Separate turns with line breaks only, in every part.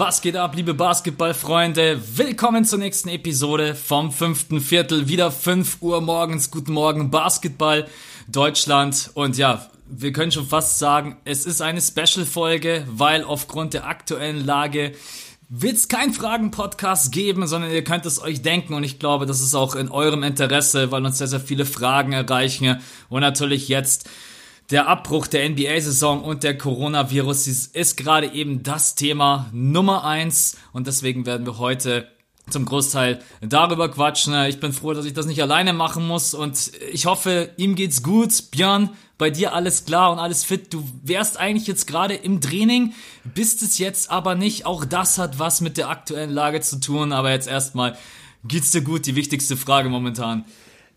Was geht ab, liebe Basketballfreunde? Willkommen zur nächsten Episode vom fünften Viertel. Wieder 5 Uhr morgens. Guten Morgen, Basketball Deutschland. Und ja, wir können schon fast sagen, es ist eine Special-Folge, weil aufgrund der aktuellen Lage wird es kein Fragen-Podcast geben, sondern ihr könnt es euch denken und ich glaube, das ist auch in eurem Interesse, weil uns sehr, sehr viele Fragen erreichen und natürlich jetzt der Abbruch der NBA-Saison und der Coronavirus ist, gerade eben das Thema Nummer eins und deswegen werden wir heute zum Großteil darüber quatschen. Ich bin froh, dass ich das nicht alleine machen muss und ich hoffe, ihm geht's gut. Björn, bei dir alles klar und alles fit. Du wärst eigentlich jetzt gerade im Training, bist es jetzt aber nicht. Auch das hat was mit der aktuellen Lage zu tun, aber jetzt erstmal geht's dir gut? Die wichtigste Frage momentan.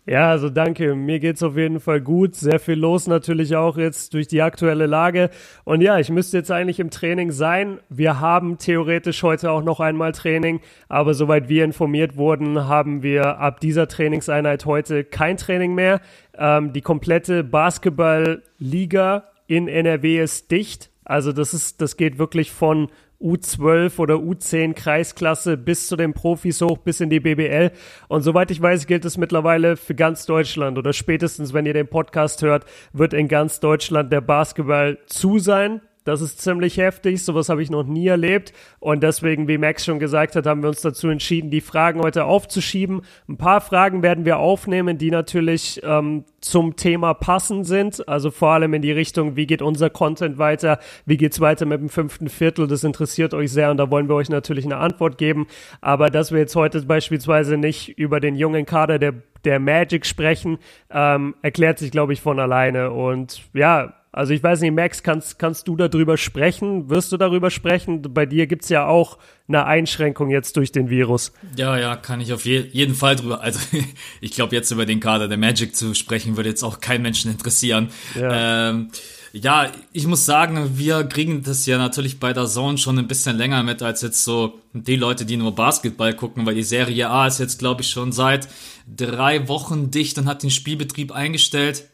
Ja, also danke. Mir geht's auf jeden Fall gut. Sehr viel los natürlich auch jetzt durch die aktuelle Lage. Und ja, ich müsste jetzt eigentlich im Training sein. Wir haben theoretisch heute auch noch einmal Training, aber soweit wir informiert wurden, haben wir ab dieser Trainingseinheit heute kein Training mehr. Ähm, die komplette Basketballliga in NRW ist dicht. Also das ist, das geht wirklich von U12 oder U10 Kreisklasse bis zu den Profis hoch, bis in die BBL. Und soweit ich weiß, gilt es mittlerweile für ganz Deutschland oder spätestens, wenn ihr den Podcast hört, wird in ganz Deutschland der Basketball zu sein. Das ist ziemlich heftig, sowas habe ich noch nie erlebt. Und deswegen, wie Max schon gesagt hat, haben wir uns dazu entschieden, die Fragen heute aufzuschieben. Ein paar Fragen werden wir aufnehmen, die natürlich ähm, zum Thema passend sind. Also vor allem in die Richtung, wie geht unser Content weiter, wie geht's weiter mit dem fünften Viertel. Das interessiert euch sehr und da wollen wir euch natürlich eine Antwort geben. Aber dass wir jetzt heute beispielsweise nicht über den jungen Kader der der Magic sprechen, ähm, erklärt sich, glaube ich, von alleine. Und ja, also ich weiß nicht, Max, kannst, kannst du darüber sprechen? Wirst du darüber sprechen? Bei dir gibt's ja auch eine Einschränkung jetzt durch den Virus.
Ja, ja, kann ich auf je jeden Fall drüber. Also ich glaube, jetzt über den Kader der Magic zu sprechen, würde jetzt auch keinen Menschen interessieren. Ja. Ähm, ja, ich muss sagen, wir kriegen das ja natürlich bei der Zone schon ein bisschen länger mit als jetzt so die Leute, die nur Basketball gucken, weil die Serie A ist jetzt, glaube ich, schon seit drei Wochen dicht und hat den Spielbetrieb eingestellt.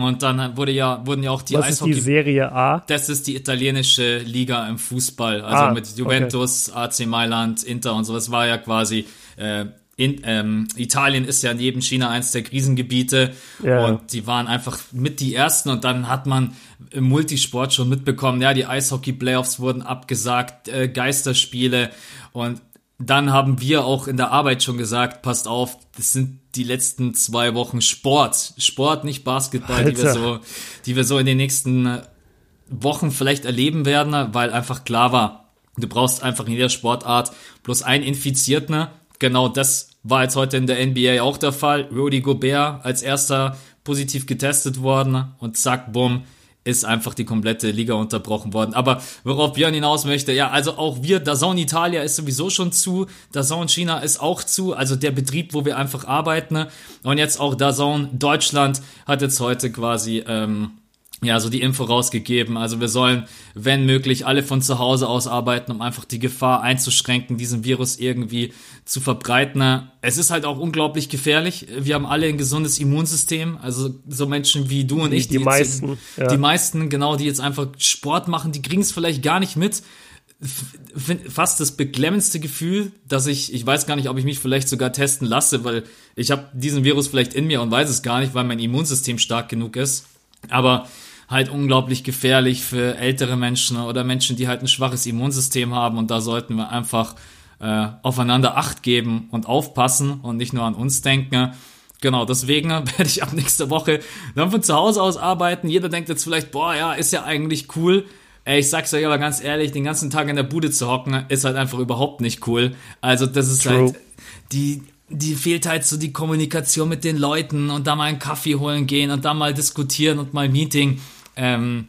Und dann wurde ja, wurden ja auch die
Was Eishockey. Ist die Serie A?
Das ist die italienische Liga im Fußball. Also ah, mit Juventus, okay. AC Mailand, Inter und so. Das war ja quasi, äh, in, ähm, Italien ist ja neben China eins der Krisengebiete ja. und die waren einfach mit die ersten und dann hat man im Multisport schon mitbekommen, ja, die Eishockey-Playoffs wurden abgesagt, äh, Geisterspiele und dann haben wir auch in der Arbeit schon gesagt, passt auf, das sind die letzten zwei Wochen Sport. Sport, nicht Basketball, die wir so, die wir so in den nächsten Wochen vielleicht erleben werden, weil einfach klar war, du brauchst einfach in jeder Sportart bloß einen Infizierten. Genau das war jetzt heute in der NBA auch der Fall. Rudy Gobert als erster positiv getestet worden und zack, bumm, ist einfach die komplette Liga unterbrochen worden. Aber worauf Björn hinaus möchte, ja, also auch wir, Dazone Italia ist sowieso schon zu, Dazone China ist auch zu, also der Betrieb, wo wir einfach arbeiten. Ne? Und jetzt auch Dazone Deutschland hat jetzt heute quasi ähm, ja, so die Info rausgegeben. Also wir sollen, wenn möglich, alle von zu Hause aus arbeiten, um einfach die Gefahr einzuschränken, diesen Virus irgendwie zu verbreiten. Es ist halt auch unglaublich gefährlich. Wir haben alle ein gesundes Immunsystem. Also so Menschen wie du und
die,
ich.
Die, die meisten.
Jetzt, ja. Die meisten, genau, die jetzt einfach Sport machen, die kriegen es vielleicht gar nicht mit. Fast das beklemmendste Gefühl, dass ich, ich weiß gar nicht, ob ich mich vielleicht sogar testen lasse, weil ich habe diesen Virus vielleicht in mir und weiß es gar nicht, weil mein Immunsystem stark genug ist. Aber halt unglaublich gefährlich für ältere Menschen oder Menschen, die halt ein schwaches Immunsystem haben und da sollten wir einfach äh, aufeinander Acht geben und aufpassen und nicht nur an uns denken. Genau, deswegen werde ich ab nächster Woche dann von zu Hause aus arbeiten. Jeder denkt jetzt vielleicht, boah, ja, ist ja eigentlich cool. Ey, ich sag's euch aber ganz ehrlich, den ganzen Tag in der Bude zu hocken, ist halt einfach überhaupt nicht cool. Also das ist True. halt die die fehlt halt so die Kommunikation mit den Leuten und da mal einen Kaffee holen gehen und da mal diskutieren und mal Meeting. Ähm,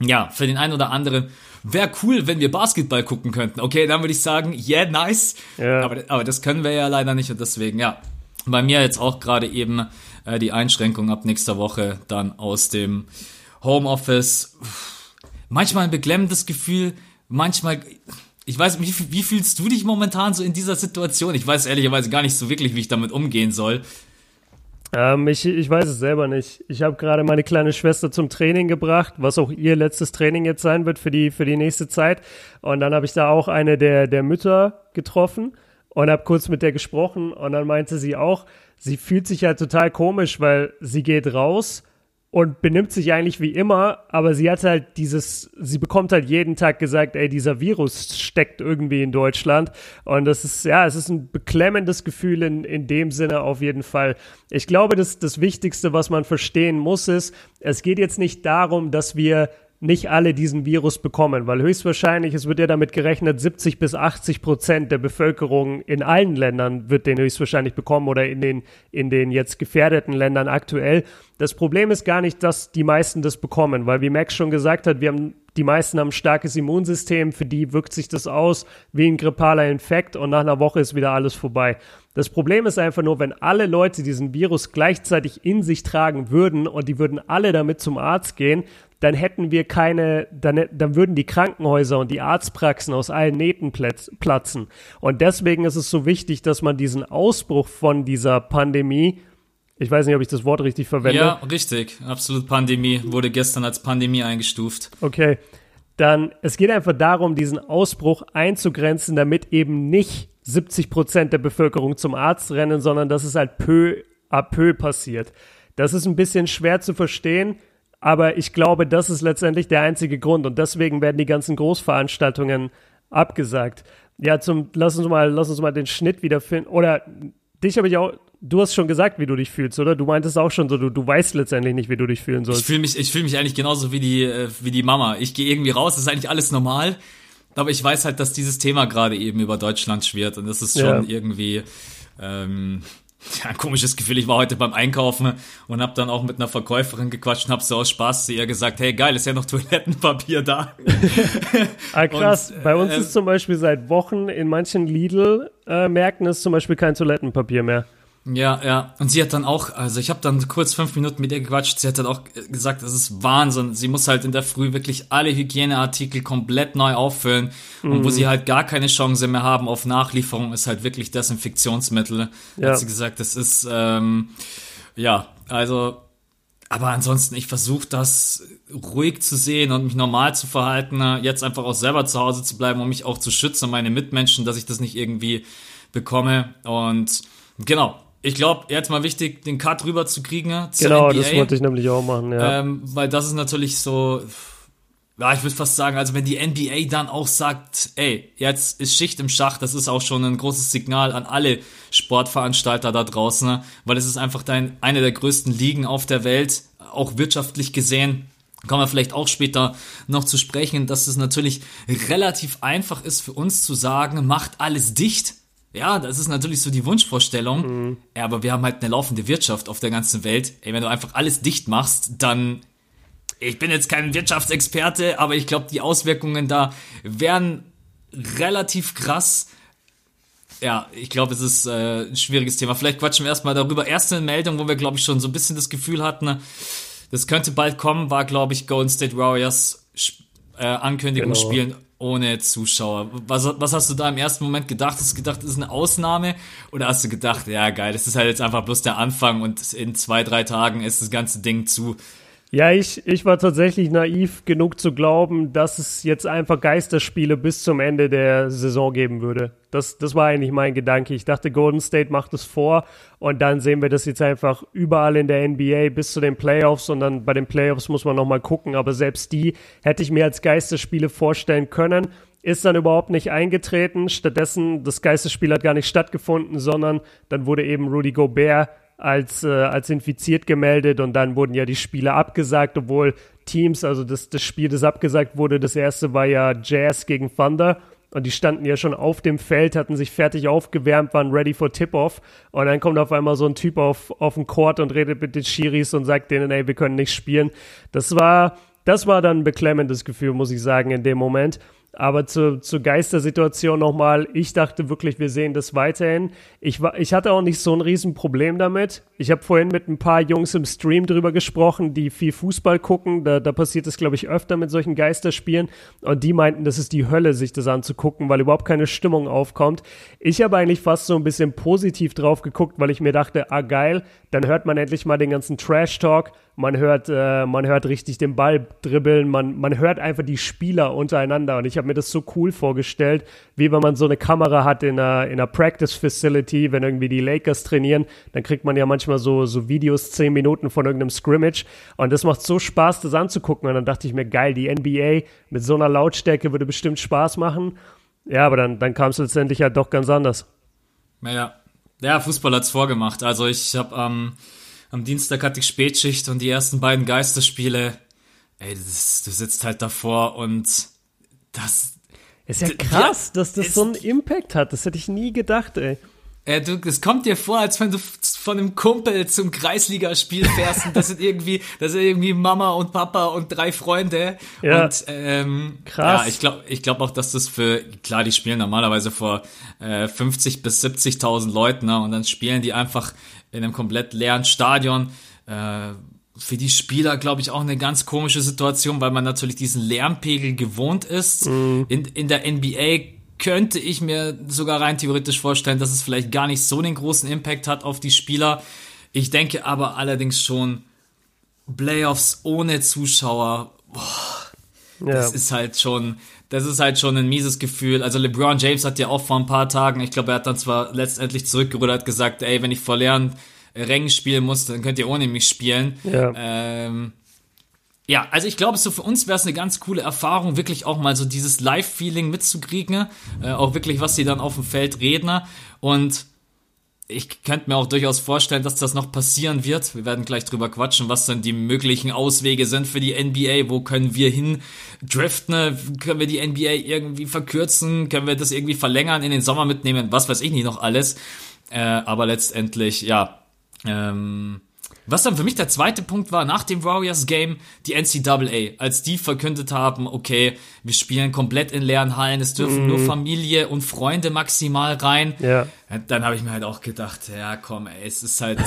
ja, für den einen oder anderen wäre cool, wenn wir Basketball gucken könnten. Okay, dann würde ich sagen, yeah, nice. Ja. Aber, aber das können wir ja leider nicht und deswegen, ja. Bei mir jetzt auch gerade eben äh, die Einschränkung ab nächster Woche dann aus dem Homeoffice. Manchmal ein beklemmendes Gefühl, manchmal ich weiß, wie, wie fühlst du dich momentan so in dieser Situation? Ich weiß ehrlicherweise gar nicht so wirklich, wie ich damit umgehen soll.
Ähm, ich, ich weiß es selber nicht. Ich habe gerade meine kleine Schwester zum Training gebracht, was auch ihr letztes Training jetzt sein wird für die, für die nächste Zeit. Und dann habe ich da auch eine der, der Mütter getroffen und habe kurz mit der gesprochen. Und dann meinte sie auch, sie fühlt sich halt total komisch, weil sie geht raus und benimmt sich eigentlich wie immer, aber sie hat halt dieses, sie bekommt halt jeden Tag gesagt, ey, dieser Virus steckt irgendwie in Deutschland. Und das ist, ja, es ist ein beklemmendes Gefühl in, in dem Sinne auf jeden Fall. Ich glaube, das, das Wichtigste, was man verstehen muss, ist, es geht jetzt nicht darum, dass wir nicht alle diesen Virus bekommen, weil höchstwahrscheinlich, es wird ja damit gerechnet, 70 bis 80 Prozent der Bevölkerung in allen Ländern wird den höchstwahrscheinlich bekommen oder in den, in den jetzt gefährdeten Ländern aktuell. Das Problem ist gar nicht, dass die meisten das bekommen, weil wie Max schon gesagt hat, wir haben die meisten haben ein starkes Immunsystem, für die wirkt sich das aus wie ein grippaler Infekt und nach einer Woche ist wieder alles vorbei. Das Problem ist einfach nur, wenn alle Leute diesen Virus gleichzeitig in sich tragen würden und die würden alle damit zum Arzt gehen, dann hätten wir keine, dann, dann würden die Krankenhäuser und die Arztpraxen aus allen Nähten platzen. Und deswegen ist es so wichtig, dass man diesen Ausbruch von dieser Pandemie ich weiß nicht, ob ich das Wort richtig verwende.
Ja, richtig. Absolut Pandemie. Wurde gestern als Pandemie eingestuft.
Okay. Dann, es geht einfach darum, diesen Ausbruch einzugrenzen, damit eben nicht 70 Prozent der Bevölkerung zum Arzt rennen, sondern dass es halt peu à peu passiert. Das ist ein bisschen schwer zu verstehen. Aber ich glaube, das ist letztendlich der einzige Grund und deswegen werden die ganzen Großveranstaltungen abgesagt. Ja, zum, lass uns mal, lass uns mal den Schnitt wiederfinden. Oder dich habe ich auch, du hast schon gesagt, wie du dich fühlst, oder? Du meintest auch schon so, du, du weißt letztendlich nicht, wie du dich fühlen sollst.
Ich fühle mich, ich fühle mich eigentlich genauso wie die, äh, wie die Mama. Ich gehe irgendwie raus, ist eigentlich alles normal. Aber ich weiß halt, dass dieses Thema gerade eben über Deutschland schwirrt und das ist schon ja. irgendwie, ähm, ja, ein komisches Gefühl. Ich war heute beim Einkaufen und habe dann auch mit einer Verkäuferin gequatscht und habe so aus Spaß zu ihr gesagt, hey geil, ist ja noch Toilettenpapier da.
ah, krass. Und, Bei uns äh, ist zum Beispiel seit Wochen in manchen Lidl-Märkten äh, ist zum Beispiel kein Toilettenpapier mehr.
Ja, ja. Und sie hat dann auch, also ich habe dann kurz fünf Minuten mit ihr gequatscht. Sie hat dann auch gesagt, das ist Wahnsinn. Sie muss halt in der Früh wirklich alle Hygieneartikel komplett neu auffüllen. Mhm. Und wo mhm. sie halt gar keine Chance mehr haben auf Nachlieferung, ist halt wirklich Desinfektionsmittel. Ja. Hat sie gesagt, das ist, ähm, ja, also, aber ansonsten, ich versuche das ruhig zu sehen und mich normal zu verhalten. Jetzt einfach auch selber zu Hause zu bleiben, um mich auch zu schützen, meine Mitmenschen, dass ich das nicht irgendwie bekomme. Und genau, ich glaube, jetzt mal wichtig, den Cut rüber zu kriegen.
Genau, NBA, das wollte ich nämlich auch machen, ja.
Ähm, weil das ist natürlich so, ja, ich würde fast sagen, also wenn die NBA dann auch sagt, ey, jetzt ist Schicht im Schach, das ist auch schon ein großes Signal an alle Sportveranstalter da draußen, ne? weil es ist einfach dein, eine der größten Ligen auf der Welt, auch wirtschaftlich gesehen. Kommen wir vielleicht auch später noch zu sprechen, dass es natürlich relativ einfach ist für uns zu sagen, macht alles dicht ja, das ist natürlich so die Wunschvorstellung. Mhm. Ja, aber wir haben halt eine laufende Wirtschaft auf der ganzen Welt. Ey, wenn du einfach alles dicht machst, dann. Ich bin jetzt kein Wirtschaftsexperte, aber ich glaube, die Auswirkungen da wären relativ krass. Ja, ich glaube, es ist äh, ein schwieriges Thema. Vielleicht quatschen wir erstmal darüber. Erste Meldung, wo wir, glaube ich, schon so ein bisschen das Gefühl hatten, das könnte bald kommen, war, glaube ich, Golden State Warriors äh, Ankündigung genau. spielen ohne Zuschauer. Was, was hast du da im ersten Moment gedacht? Hast du gedacht, das ist eine Ausnahme? Oder hast du gedacht, ja geil, das ist halt jetzt einfach bloß der Anfang und in zwei, drei Tagen ist das ganze Ding zu?
Ja, ich, ich war tatsächlich naiv genug zu glauben, dass es jetzt einfach Geisterspiele bis zum Ende der Saison geben würde. Das, das war eigentlich mein Gedanke. Ich dachte, Golden State macht es vor und dann sehen wir das jetzt einfach überall in der NBA bis zu den Playoffs und dann bei den Playoffs muss man nochmal gucken. Aber selbst die hätte ich mir als Geisterspiele vorstellen können. Ist dann überhaupt nicht eingetreten. Stattdessen, das Geisterspiel hat gar nicht stattgefunden, sondern dann wurde eben Rudy Gobert als, äh, als infiziert gemeldet und dann wurden ja die Spiele abgesagt, obwohl Teams, also das, das Spiel, das abgesagt wurde, das erste war ja Jazz gegen Thunder und die standen ja schon auf dem Feld, hatten sich fertig aufgewärmt, waren ready for Tip-Off und dann kommt auf einmal so ein Typ auf, auf den Court und redet mit den Schiris und sagt denen, ey, wir können nicht spielen. Das war, das war dann ein beklemmendes Gefühl, muss ich sagen, in dem Moment. Aber zur, zur Geistersituation nochmal, ich dachte wirklich, wir sehen das weiterhin. Ich, war, ich hatte auch nicht so ein Riesenproblem damit. Ich habe vorhin mit ein paar Jungs im Stream drüber gesprochen, die viel Fußball gucken. Da, da passiert es, glaube ich, öfter mit solchen Geisterspielen. Und die meinten, das ist die Hölle, sich das anzugucken, weil überhaupt keine Stimmung aufkommt. Ich habe eigentlich fast so ein bisschen positiv drauf geguckt, weil ich mir dachte, ah geil, dann hört man endlich mal den ganzen Trash-Talk man hört, äh, man hört richtig den Ball dribbeln, man, man hört einfach die Spieler untereinander. Und ich habe mir das so cool vorgestellt, wie wenn man so eine Kamera hat in einer, in einer Practice Facility, wenn irgendwie die Lakers trainieren, dann kriegt man ja manchmal so, so Videos, zehn Minuten von irgendeinem Scrimmage. Und das macht so Spaß, das anzugucken. Und dann dachte ich mir, geil, die NBA mit so einer Lautstärke würde bestimmt Spaß machen. Ja, aber dann, dann kam es letztendlich halt doch ganz anders.
Naja, ja, Fußball hat's vorgemacht. Also ich habe ähm, am Dienstag hatte ich Spätschicht und die ersten beiden Geisterspiele, ey, das, du sitzt halt davor und das.
Ist ja krass, dass das so einen Impact hat. Das hätte ich nie gedacht, ey.
Äh, du, es kommt dir vor, als wenn du von einem Kumpel zum Kreisligaspiel fährst und das sind irgendwie, das sind irgendwie Mama und Papa und drei Freunde. Ja. Und ähm, Krass. Ja, ich glaube ich glaub auch, dass das für, klar, die spielen normalerweise vor äh, 50 bis 70.000 Leuten, ne? Und dann spielen die einfach in einem komplett leeren Stadion. Äh, für die Spieler, glaube ich, auch eine ganz komische Situation, weil man natürlich diesen Lärmpegel gewohnt ist. Mhm. In, in der NBA könnte ich mir sogar rein theoretisch vorstellen, dass es vielleicht gar nicht so den großen Impact hat auf die Spieler. Ich denke aber allerdings schon, Playoffs ohne Zuschauer, boah, ja. das ist halt schon, das ist halt schon ein mieses Gefühl. Also LeBron James hat ja auch vor ein paar Tagen, ich glaube, er hat dann zwar letztendlich zurückgerudert, gesagt, ey, wenn ich vor leeren Rängen spielen muss, dann könnt ihr ohne mich spielen. Ja. Ähm, ja, also ich glaube, so für uns wäre es eine ganz coole Erfahrung, wirklich auch mal so dieses Live-Feeling mitzukriegen, äh, auch wirklich, was sie dann auf dem Feld reden. Und ich könnte mir auch durchaus vorstellen, dass das noch passieren wird. Wir werden gleich drüber quatschen, was dann die möglichen Auswege sind für die NBA. Wo können wir hin driften? Können wir die NBA irgendwie verkürzen? Können wir das irgendwie verlängern, in den Sommer mitnehmen? Was weiß ich nicht noch alles. Äh, aber letztendlich, ja, ähm, was dann für mich der zweite Punkt war, nach dem Warriors-Game, die NCAA, als die verkündet haben, okay, wir spielen komplett in leeren Hallen, es dürfen mm. nur mhm. Familie und Freunde maximal rein. Ja. Dann habe ich mir halt auch gedacht, ja komm, ey, es ist halt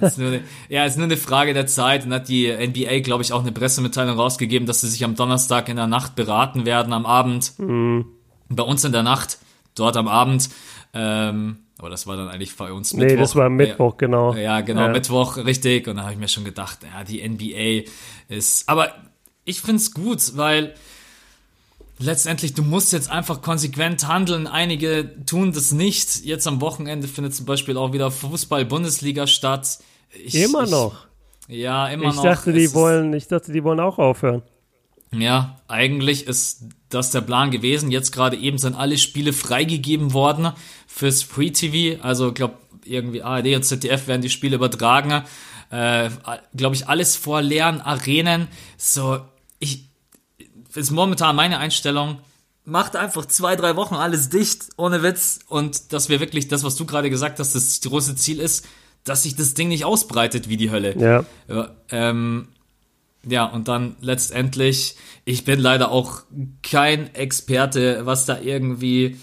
jetzt nur eine, ja, es ist nur eine Frage der Zeit. Und hat die NBA, glaube ich, auch eine Pressemitteilung rausgegeben, dass sie sich am Donnerstag in der Nacht beraten werden, am Abend. Mm. Bei uns in der Nacht, dort am Abend. Ähm, aber das war dann eigentlich bei uns
Mittwoch. Nee, das war Mittwoch, ja, genau.
Ja, genau, ja. Mittwoch, richtig. Und da habe ich mir schon gedacht, ja, die NBA ist. Aber ich find's gut, weil letztendlich, du musst jetzt einfach konsequent handeln. Einige tun das nicht. Jetzt am Wochenende findet zum Beispiel auch wieder Fußball-Bundesliga statt.
Ich, immer ich, noch.
Ja, immer
ich
noch.
Dachte, die wollen, ich dachte, die wollen auch aufhören.
Ja, eigentlich ist das der Plan gewesen. Jetzt gerade eben sind alle Spiele freigegeben worden fürs Free TV. Also, glaube irgendwie ARD und ZDF werden die Spiele übertragen. Äh, glaube ich, alles vor leeren Arenen. So, ich ist momentan meine Einstellung. Macht einfach zwei, drei Wochen alles dicht, ohne Witz. Und dass wir wirklich das, was du gerade gesagt hast, das große Ziel ist, dass sich das Ding nicht ausbreitet wie die Hölle. Ja. Ähm, ja, und dann letztendlich, ich bin leider auch kein Experte, was da irgendwie,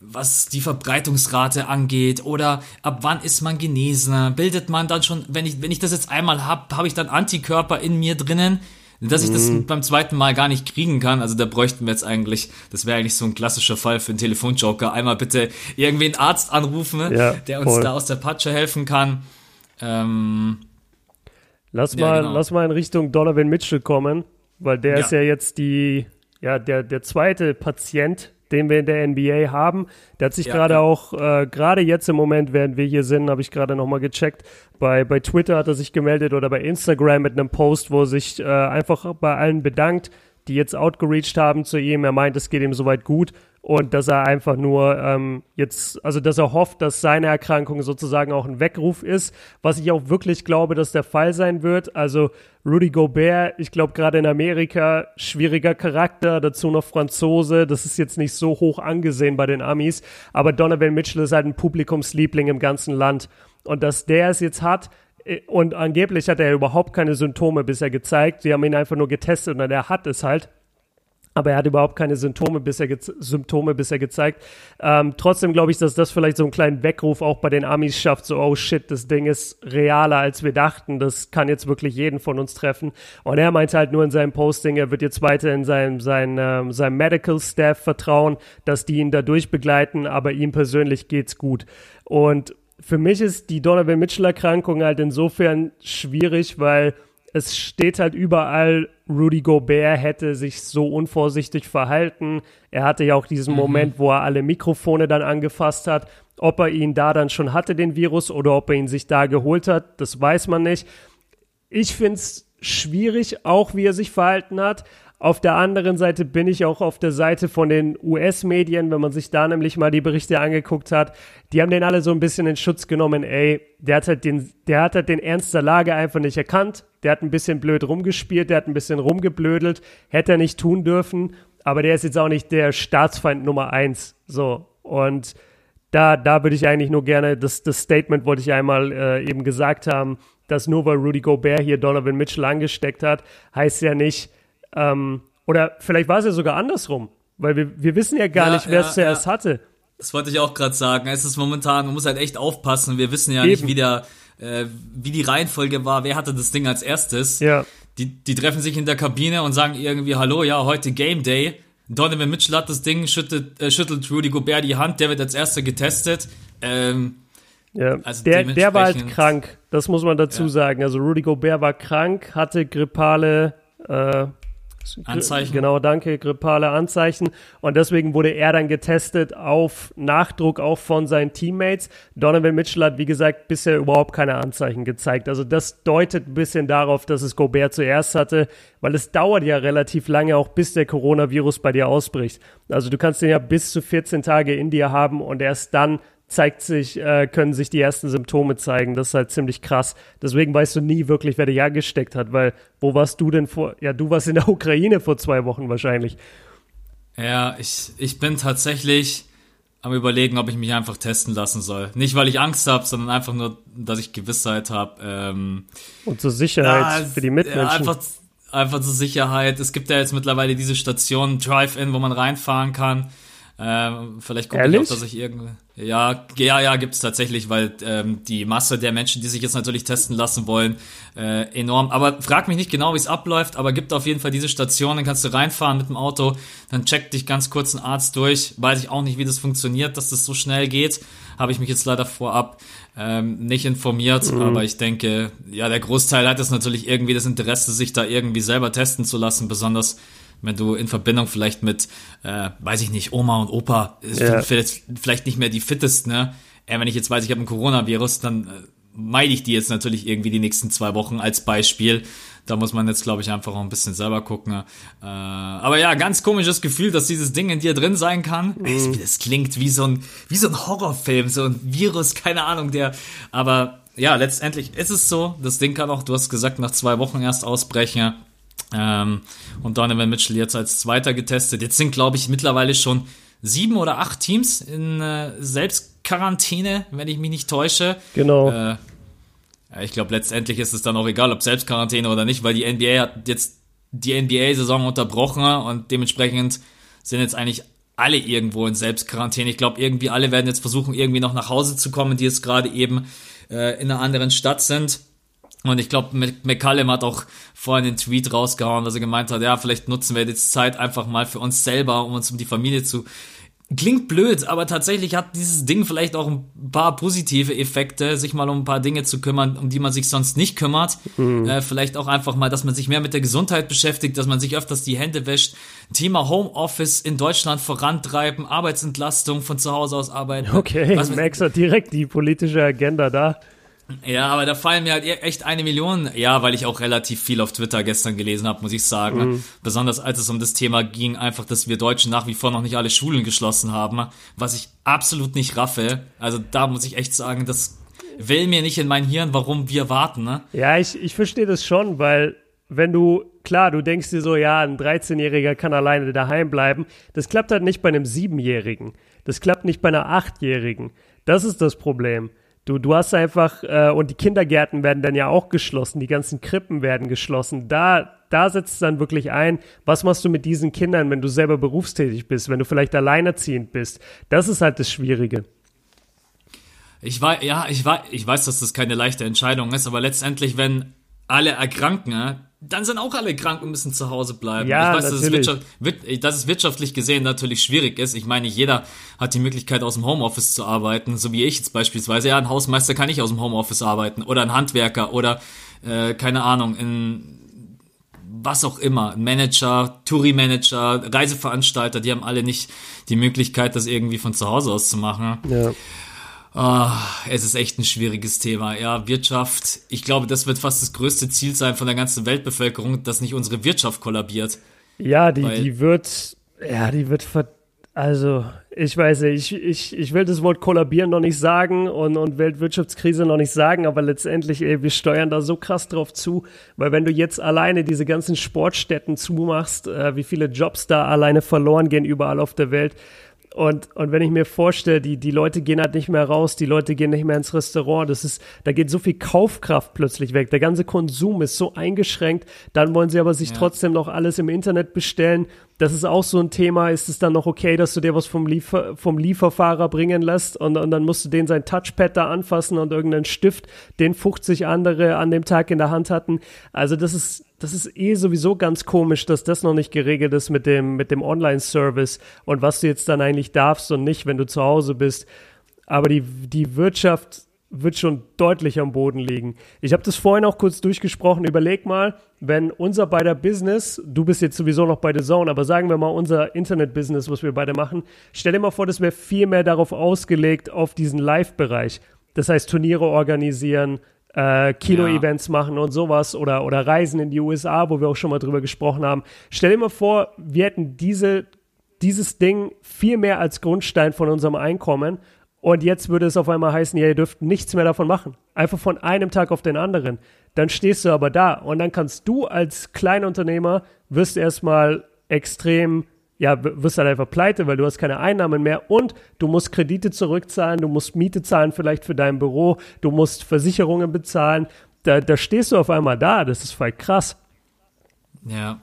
was die Verbreitungsrate angeht oder ab wann ist man genesen? Bildet man dann schon, wenn ich, wenn ich das jetzt einmal hab, habe ich dann Antikörper in mir drinnen, dass ich das mhm. beim zweiten Mal gar nicht kriegen kann. Also da bräuchten wir jetzt eigentlich, das wäre eigentlich so ein klassischer Fall für einen Telefonjoker. Einmal bitte irgendwie einen Arzt anrufen, ja, der uns voll. da aus der Patsche helfen kann. Ähm,
Lass ja, mal, genau. lass mal in Richtung Donovan Mitchell kommen, weil der ja. ist ja jetzt die, ja, der, der zweite Patient, den wir in der NBA haben. Der hat sich ja, gerade auch, äh, gerade jetzt im Moment, während wir hier sind, habe ich gerade nochmal gecheckt, bei, bei Twitter hat er sich gemeldet oder bei Instagram mit einem Post, wo er sich äh, einfach bei allen bedankt, die jetzt outgereached haben zu ihm. Er meint, es geht ihm soweit gut und dass er einfach nur ähm, jetzt, also dass er hofft, dass seine Erkrankung sozusagen auch ein Weckruf ist, was ich auch wirklich glaube, dass der Fall sein wird. Also Rudy Gobert, ich glaube gerade in Amerika, schwieriger Charakter, dazu noch Franzose, das ist jetzt nicht so hoch angesehen bei den Amis, aber Donovan Mitchell ist halt ein Publikumsliebling im ganzen Land. Und dass der es jetzt hat, äh, und angeblich hat er überhaupt keine Symptome bisher gezeigt. Sie haben ihn einfach nur getestet und er hat es halt. Aber er hat überhaupt keine Symptome bisher, Symptome bisher gezeigt. Ähm, trotzdem glaube ich, dass das vielleicht so einen kleinen Weckruf auch bei den Amis schafft, so, oh shit, das Ding ist realer, als wir dachten, das kann jetzt wirklich jeden von uns treffen. Und er meinte halt nur in seinem Posting, er wird jetzt weiter in seinem, sein, ähm, seinem Medical Staff vertrauen, dass die ihn da durchbegleiten, aber ihm persönlich geht's gut. Und für mich ist die Donovan Mitchell-Erkrankung halt insofern schwierig, weil es steht halt überall, Rudy Gobert hätte sich so unvorsichtig verhalten. Er hatte ja auch diesen mhm. Moment, wo er alle Mikrofone dann angefasst hat. Ob er ihn da dann schon hatte, den Virus, oder ob er ihn sich da geholt hat, das weiß man nicht. Ich finde es schwierig, auch wie er sich verhalten hat. Auf der anderen Seite bin ich auch auf der Seite von den US-Medien, wenn man sich da nämlich mal die Berichte angeguckt hat. Die haben den alle so ein bisschen in Schutz genommen. Ey, der hat halt den, der hat halt den Ernst der Lage einfach nicht erkannt. Der hat ein bisschen blöd rumgespielt, der hat ein bisschen rumgeblödelt. Hätte er nicht tun dürfen. Aber der ist jetzt auch nicht der Staatsfeind Nummer eins. So. Und da, da würde ich eigentlich nur gerne, das, das Statement wollte ich einmal äh, eben gesagt haben, dass nur weil Rudy Gobert hier Donovan Mitchell angesteckt hat, heißt ja nicht, ähm, oder vielleicht war es ja sogar andersrum, weil wir, wir wissen ja gar ja, nicht, wer ja, es zuerst ja. hatte.
Das wollte ich auch gerade sagen. Es ist momentan, man muss halt echt aufpassen. Wir wissen ja Eben. nicht, wie der, äh, wie die Reihenfolge war. Wer hatte das Ding als erstes?
Ja.
Die, die treffen sich in der Kabine und sagen irgendwie, hallo, ja, heute Game Day. Donovan Mitchell hat das Ding, schüttelt, äh, schüttelt Rudy Gobert die Hand, der wird als erster getestet. Ähm,
ja, also der, der war halt krank, das muss man dazu ja. sagen. Also Rudy Gobert war krank, hatte grippale äh,
Anzeichen.
Genau, danke, grippale Anzeichen. Und deswegen wurde er dann getestet auf Nachdruck auch von seinen Teammates. Donovan Mitchell hat, wie gesagt, bisher überhaupt keine Anzeichen gezeigt. Also das deutet ein bisschen darauf, dass es Gobert zuerst hatte, weil es dauert ja relativ lange auch, bis der Coronavirus bei dir ausbricht. Also du kannst den ja bis zu 14 Tage in dir haben und erst dann zeigt sich, äh, können sich die ersten Symptome zeigen. Das ist halt ziemlich krass. Deswegen weißt du nie wirklich, wer dich angesteckt hat, weil wo warst du denn vor? Ja, du warst in der Ukraine vor zwei Wochen wahrscheinlich.
Ja, ich, ich bin tatsächlich am überlegen, ob ich mich einfach testen lassen soll. Nicht, weil ich Angst habe, sondern einfach nur, dass ich Gewissheit habe. Ähm,
Und zur Sicherheit ja, für die Mitmenschen. Ja,
einfach, einfach zur Sicherheit. Es gibt ja jetzt mittlerweile diese Station Drive-In, wo man reinfahren kann. Ähm, vielleicht gucke ich auch, dass ich irgendwie. Ja, ja, ja, gibt's tatsächlich, weil ähm, die Masse der Menschen, die sich jetzt natürlich testen lassen wollen, äh, enorm. Aber frag mich nicht genau, wie es abläuft, aber gibt auf jeden Fall diese Station, dann kannst du reinfahren mit dem Auto, dann checkt dich ganz kurz ein Arzt durch. Weiß ich auch nicht, wie das funktioniert, dass das so schnell geht. Habe ich mich jetzt leider vorab ähm, nicht informiert, mhm. aber ich denke, ja, der Großteil hat es natürlich irgendwie das Interesse, sich da irgendwie selber testen zu lassen, besonders wenn du in Verbindung vielleicht mit, äh, weiß ich nicht, Oma und Opa, ja. vielleicht, vielleicht nicht mehr die fittest, ne? Äh, wenn ich jetzt weiß, ich habe ein Coronavirus, dann äh, meide ich die jetzt natürlich irgendwie die nächsten zwei Wochen als Beispiel. Da muss man jetzt, glaube ich, einfach auch ein bisschen selber gucken. Äh, aber ja, ganz komisches Gefühl, dass dieses Ding in dir drin sein kann. Mhm. Das klingt wie so ein, wie so ein Horrorfilm, so ein Virus, keine Ahnung, der. Aber ja, letztendlich ist es so. Das Ding kann auch, du hast gesagt, nach zwei Wochen erst ausbrechen. Ähm, und Donovan Mitchell jetzt als Zweiter getestet. Jetzt sind, glaube ich, mittlerweile schon sieben oder acht Teams in äh, Selbstquarantäne, wenn ich mich nicht täusche.
Genau.
Äh, ich glaube, letztendlich ist es dann auch egal, ob Selbstquarantäne oder nicht, weil die NBA hat jetzt die NBA-Saison unterbrochen und dementsprechend sind jetzt eigentlich alle irgendwo in Selbstquarantäne. Ich glaube, irgendwie alle werden jetzt versuchen, irgendwie noch nach Hause zu kommen, die jetzt gerade eben äh, in einer anderen Stadt sind. Und ich glaube, McCallum hat auch vorhin den Tweet rausgehauen, dass er gemeint hat, ja, vielleicht nutzen wir jetzt Zeit einfach mal für uns selber, um uns um die Familie zu. Klingt blöd, aber tatsächlich hat dieses Ding vielleicht auch ein paar positive Effekte, sich mal um ein paar Dinge zu kümmern, um die man sich sonst nicht kümmert. Mhm. Äh, vielleicht auch einfach mal, dass man sich mehr mit der Gesundheit beschäftigt, dass man sich öfters die Hände wäscht. Thema Homeoffice in Deutschland vorantreiben, Arbeitsentlastung von zu Hause aus arbeiten.
Okay, Max hat direkt die politische Agenda da.
Ja, aber da fallen mir halt e- echt eine Million. Ja, weil ich auch relativ viel auf Twitter gestern gelesen habe, muss ich sagen. Mhm. Besonders als es um das Thema ging, einfach, dass wir Deutschen nach wie vor noch nicht alle Schulen geschlossen haben, was ich absolut nicht raffe. Also da muss ich echt sagen, das will mir nicht in mein Hirn, warum wir warten. Ne?
Ja, ich, ich verstehe das schon, weil wenn du, klar, du denkst dir so, ja, ein 13-Jähriger kann alleine daheim bleiben. Das klappt halt nicht bei einem Siebenjährigen. Das klappt nicht bei einer Achtjährigen. Das ist das Problem. Du, du hast einfach, äh, und die Kindergärten werden dann ja auch geschlossen, die ganzen Krippen werden geschlossen. Da, da setzt es dann wirklich ein. Was machst du mit diesen Kindern, wenn du selber berufstätig bist, wenn du vielleicht alleinerziehend bist? Das ist halt das Schwierige.
Ich weiß, ja, ich weiß, ich weiß, dass das keine leichte Entscheidung ist, aber letztendlich, wenn alle erkranken, dann sind auch alle krank und müssen zu Hause bleiben.
Ja,
ich weiß,
dass es,
dass es, wirtschaftlich gesehen natürlich schwierig ist. Ich meine, nicht jeder hat die Möglichkeit, aus dem Homeoffice zu arbeiten, so wie ich jetzt beispielsweise. Ja, ein Hausmeister kann nicht aus dem Homeoffice arbeiten oder ein Handwerker oder äh, keine Ahnung, in was auch immer, Manager, Touri-Manager, Reiseveranstalter, die haben alle nicht die Möglichkeit, das irgendwie von zu Hause aus zu machen. Ja. Oh, es ist echt ein schwieriges Thema. Ja, Wirtschaft. Ich glaube, das wird fast das größte Ziel sein von der ganzen Weltbevölkerung, dass nicht unsere Wirtschaft kollabiert.
Ja, die, die wird, ja, die wird ver also, ich weiß nicht, ich, ich, ich will das Wort kollabieren noch nicht sagen und, und Weltwirtschaftskrise noch nicht sagen, aber letztendlich, ey, wir steuern da so krass drauf zu, weil wenn du jetzt alleine diese ganzen Sportstätten zumachst, äh, wie viele Jobs da alleine verloren gehen überall auf der Welt, und, und wenn ich mir vorstelle, die, die Leute gehen halt nicht mehr raus, die Leute gehen nicht mehr ins Restaurant, das ist, da geht so viel Kaufkraft plötzlich weg. Der ganze Konsum ist so eingeschränkt, dann wollen sie aber sich ja. trotzdem noch alles im Internet bestellen. Das ist auch so ein Thema. Ist es dann noch okay, dass du dir was vom, Liefer, vom Lieferfahrer bringen lässt und, und dann musst du den sein Touchpad da anfassen und irgendeinen Stift, den 50 andere an dem Tag in der Hand hatten. Also das ist, das ist eh sowieso ganz komisch, dass das noch nicht geregelt ist mit dem, mit dem Online-Service und was du jetzt dann eigentlich darfst und nicht, wenn du zu Hause bist. Aber die, die Wirtschaft wird schon deutlich am Boden liegen. Ich habe das vorhin auch kurz durchgesprochen. Überleg mal, wenn unser beider Business, du bist jetzt sowieso noch bei The Zone, aber sagen wir mal unser Internet-Business, was wir beide machen, stell dir mal vor, das wäre viel mehr darauf ausgelegt, auf diesen Live-Bereich. Das heißt, Turniere organisieren, äh, Kino-Events ja. machen und sowas oder, oder Reisen in die USA, wo wir auch schon mal drüber gesprochen haben. Stell dir mal vor, wir hätten diese, dieses Ding viel mehr als Grundstein von unserem Einkommen und jetzt würde es auf einmal heißen, ja, ihr dürft nichts mehr davon machen. Einfach von einem Tag auf den anderen. Dann stehst du aber da und dann kannst du als Kleinunternehmer wirst erstmal extrem ja, wirst halt einfach pleite, weil du hast keine Einnahmen mehr und du musst Kredite zurückzahlen, du musst Miete zahlen vielleicht für dein Büro, du musst Versicherungen bezahlen. Da, da stehst du auf einmal da, das ist voll krass.
Ja,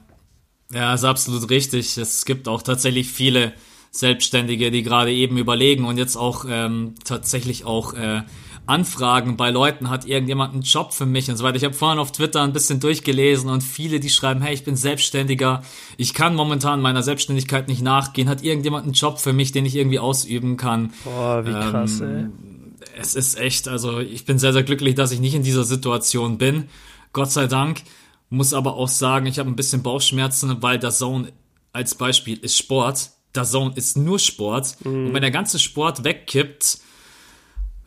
ja, ist absolut richtig. Es gibt auch tatsächlich viele Selbstständige, die gerade eben überlegen und jetzt auch ähm, tatsächlich auch äh, Anfragen bei Leuten, hat irgendjemand einen Job für mich und so weiter. Ich habe vorhin auf Twitter ein bisschen durchgelesen und viele, die schreiben, hey, ich bin Selbstständiger, ich kann momentan meiner Selbstständigkeit nicht nachgehen, hat irgendjemand einen Job für mich, den ich irgendwie ausüben kann.
Boah, wie krass, ähm,
ey. Es ist echt, also ich bin sehr, sehr glücklich, dass ich nicht in dieser Situation bin. Gott sei Dank. Muss aber auch sagen, ich habe ein bisschen Bauchschmerzen, weil der Zone als Beispiel ist Sport. Der Zone ist nur Sport. Mhm. Und wenn der ganze Sport wegkippt,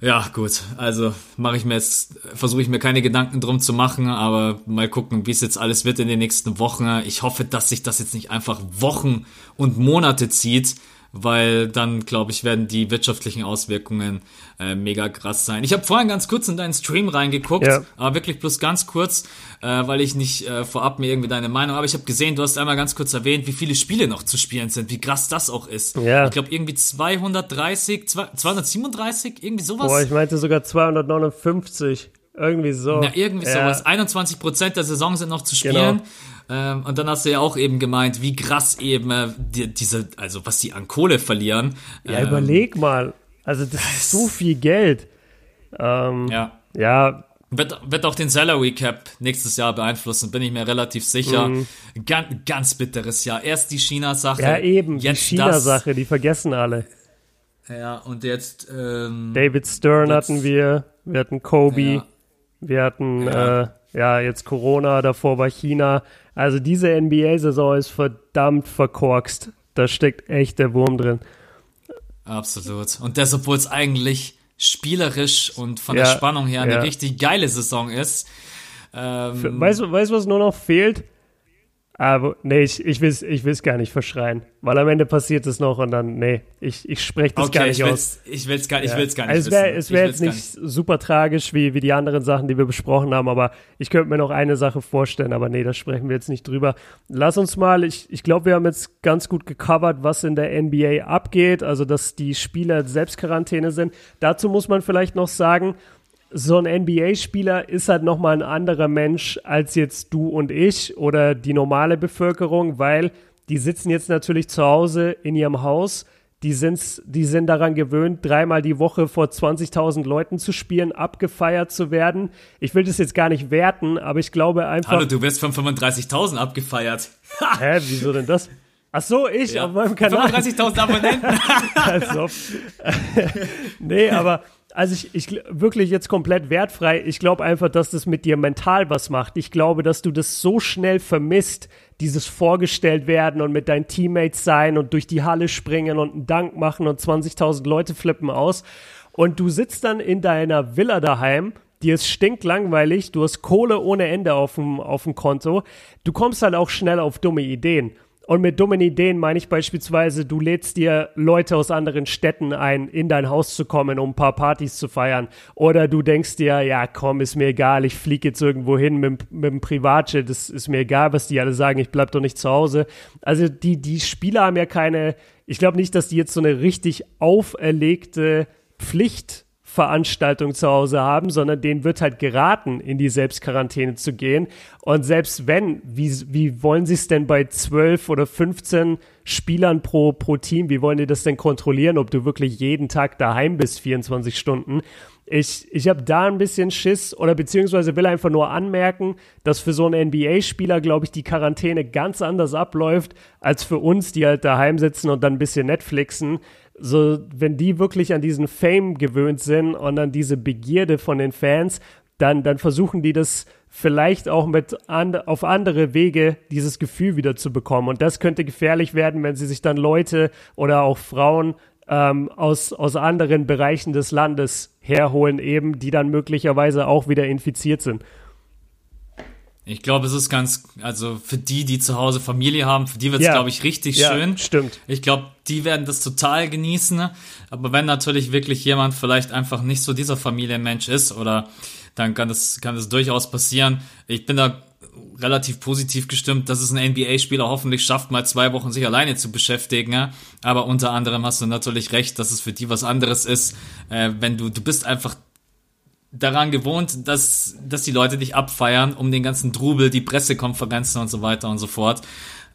ja, gut. Also mache ich mir jetzt, versuche ich mir keine Gedanken drum zu machen, aber mal gucken, wie es jetzt alles wird in den nächsten Wochen. Ich hoffe, dass sich das jetzt nicht einfach Wochen und Monate zieht, weil dann, glaube ich, werden die wirtschaftlichen Auswirkungen äh, mega krass sein. Ich habe vorhin ganz kurz in deinen Stream reingeguckt, ja. aber wirklich bloß ganz kurz, äh, weil ich nicht äh, vorab mir irgendwie deine Meinung, aber ich habe gesehen, du hast einmal ganz kurz erwähnt, wie viele Spiele noch zu spielen sind, wie krass das auch ist. Ja. Ich glaube irgendwie 230, 237, irgendwie sowas.
Boah, ich meinte sogar 259. Irgendwie so.
Ja, irgendwie ja. sowas. 21 Prozent der Saison sind noch zu spielen. Genau. Ähm, und dann hast du ja auch eben gemeint, wie krass eben äh, die, diese, also was die an Kohle verlieren.
Ja, ähm, überleg mal. Also das ist so viel Geld. Ähm, ja. Ja.
Wird, wird auch den Salary Cap nächstes Jahr beeinflussen, bin ich mir relativ sicher. Mhm. Ganz, ganz bitteres Jahr. Erst die China-Sache.
Ja, eben, die China-Sache, die vergessen alle.
Ja, und jetzt. Ähm,
David Stern jetzt, hatten wir, wir hatten Kobe, ja. Wir hatten ja. Äh, ja jetzt Corona, davor war China. Also diese NBA-Saison ist verdammt verkorkst. Da steckt echt der Wurm drin.
Absolut. Und das, obwohl es eigentlich spielerisch und von ja, der Spannung her eine ja. richtig geile Saison ist.
Ähm, weißt du, weißt, was nur noch fehlt? Aber nee, ich, ich will es ich will's gar nicht verschreien. Weil am Ende passiert es noch und dann, nee, ich, ich spreche das okay, gar nicht
ich
aus.
Ich will es gar, ich will's gar nicht
also es wär, Es wäre jetzt nicht, super tragisch wie, wie die anderen Sachen, die wir besprochen haben, aber ich könnte mir noch eine Sache vorstellen, aber nee, da sprechen wir jetzt nicht drüber. Lass uns mal, ich, ich glaube, wir haben jetzt ganz gut gecovert, was in der NBA abgeht, also dass die Spieler Selbstquarantäne sind. Dazu muss man vielleicht noch sagen, so ein NBA-Spieler ist halt nochmal ein anderer Mensch als jetzt du und ich oder die normale Bevölkerung, weil die sitzen jetzt natürlich zu Hause in ihrem Haus. Die, sind's, die sind daran gewöhnt, dreimal die Woche vor 20.000 Leuten zu spielen, abgefeiert zu werden. Ich will das jetzt gar nicht werten, aber ich glaube einfach.
Hallo, du wirst von 35.000 abgefeiert.
Hä, wieso denn das? Ach so, ich ja. auf meinem Kanal.
35.000 Abonnenten. also,
nee, aber also ich, ich wirklich jetzt komplett wertfrei. Ich glaube einfach, dass das mit dir mental was macht. Ich glaube, dass du das so schnell vermisst, dieses vorgestellt werden und mit deinen Teammates sein und durch die Halle springen und einen Dank machen und 20.000 Leute flippen aus. Und du sitzt dann in deiner Villa daheim dir ist stinklangweilig, du hast Kohle ohne Ende auf dem, auf dem Konto. Du kommst halt auch schnell auf dumme Ideen. Und mit dummen Ideen meine ich beispielsweise, du lädst dir Leute aus anderen Städten ein, in dein Haus zu kommen, um ein paar Partys zu feiern. Oder du denkst dir, ja komm, ist mir egal, ich fliege jetzt irgendwo hin mit, mit dem Privatjet, das ist mir egal, was die alle sagen, ich bleib doch nicht zu Hause. Also die, die Spieler haben ja keine, ich glaube nicht, dass die jetzt so eine richtig auferlegte Pflicht Veranstaltung zu Hause haben, sondern denen wird halt geraten, in die Selbstquarantäne zu gehen. Und selbst wenn, wie, wie wollen sie es denn bei 12 oder 15 Spielern pro, pro Team, wie wollen die das denn kontrollieren, ob du wirklich jeden Tag daheim bist, 24 Stunden? Ich, ich habe da ein bisschen Schiss oder beziehungsweise will einfach nur anmerken, dass für so einen NBA-Spieler, glaube ich, die Quarantäne ganz anders abläuft als für uns, die halt daheim sitzen und dann ein bisschen Netflixen so, wenn die wirklich an diesen Fame gewöhnt sind und an diese Begierde von den Fans, dann, dann versuchen die das vielleicht auch mit an, auf andere Wege dieses Gefühl wieder zu bekommen. Und das könnte gefährlich werden, wenn sie sich dann Leute oder auch Frauen ähm, aus, aus anderen Bereichen des Landes herholen, eben, die dann möglicherweise auch wieder infiziert sind.
Ich glaube, es ist ganz, also für die, die zu Hause Familie haben, für die wird es, ja. glaube ich, richtig ja, schön.
Stimmt.
Ich glaube, die werden das total genießen. Aber wenn natürlich wirklich jemand vielleicht einfach nicht so dieser Familienmensch ist, oder dann kann das, kann das durchaus passieren. Ich bin da relativ positiv gestimmt, dass es ein NBA-Spieler hoffentlich schafft, mal zwei Wochen sich alleine zu beschäftigen. Aber unter anderem hast du natürlich recht, dass es für die was anderes ist, äh, wenn du, du bist einfach daran gewohnt, dass, dass die Leute dich abfeiern, um den ganzen Trubel, die Pressekonferenzen und so weiter und so fort.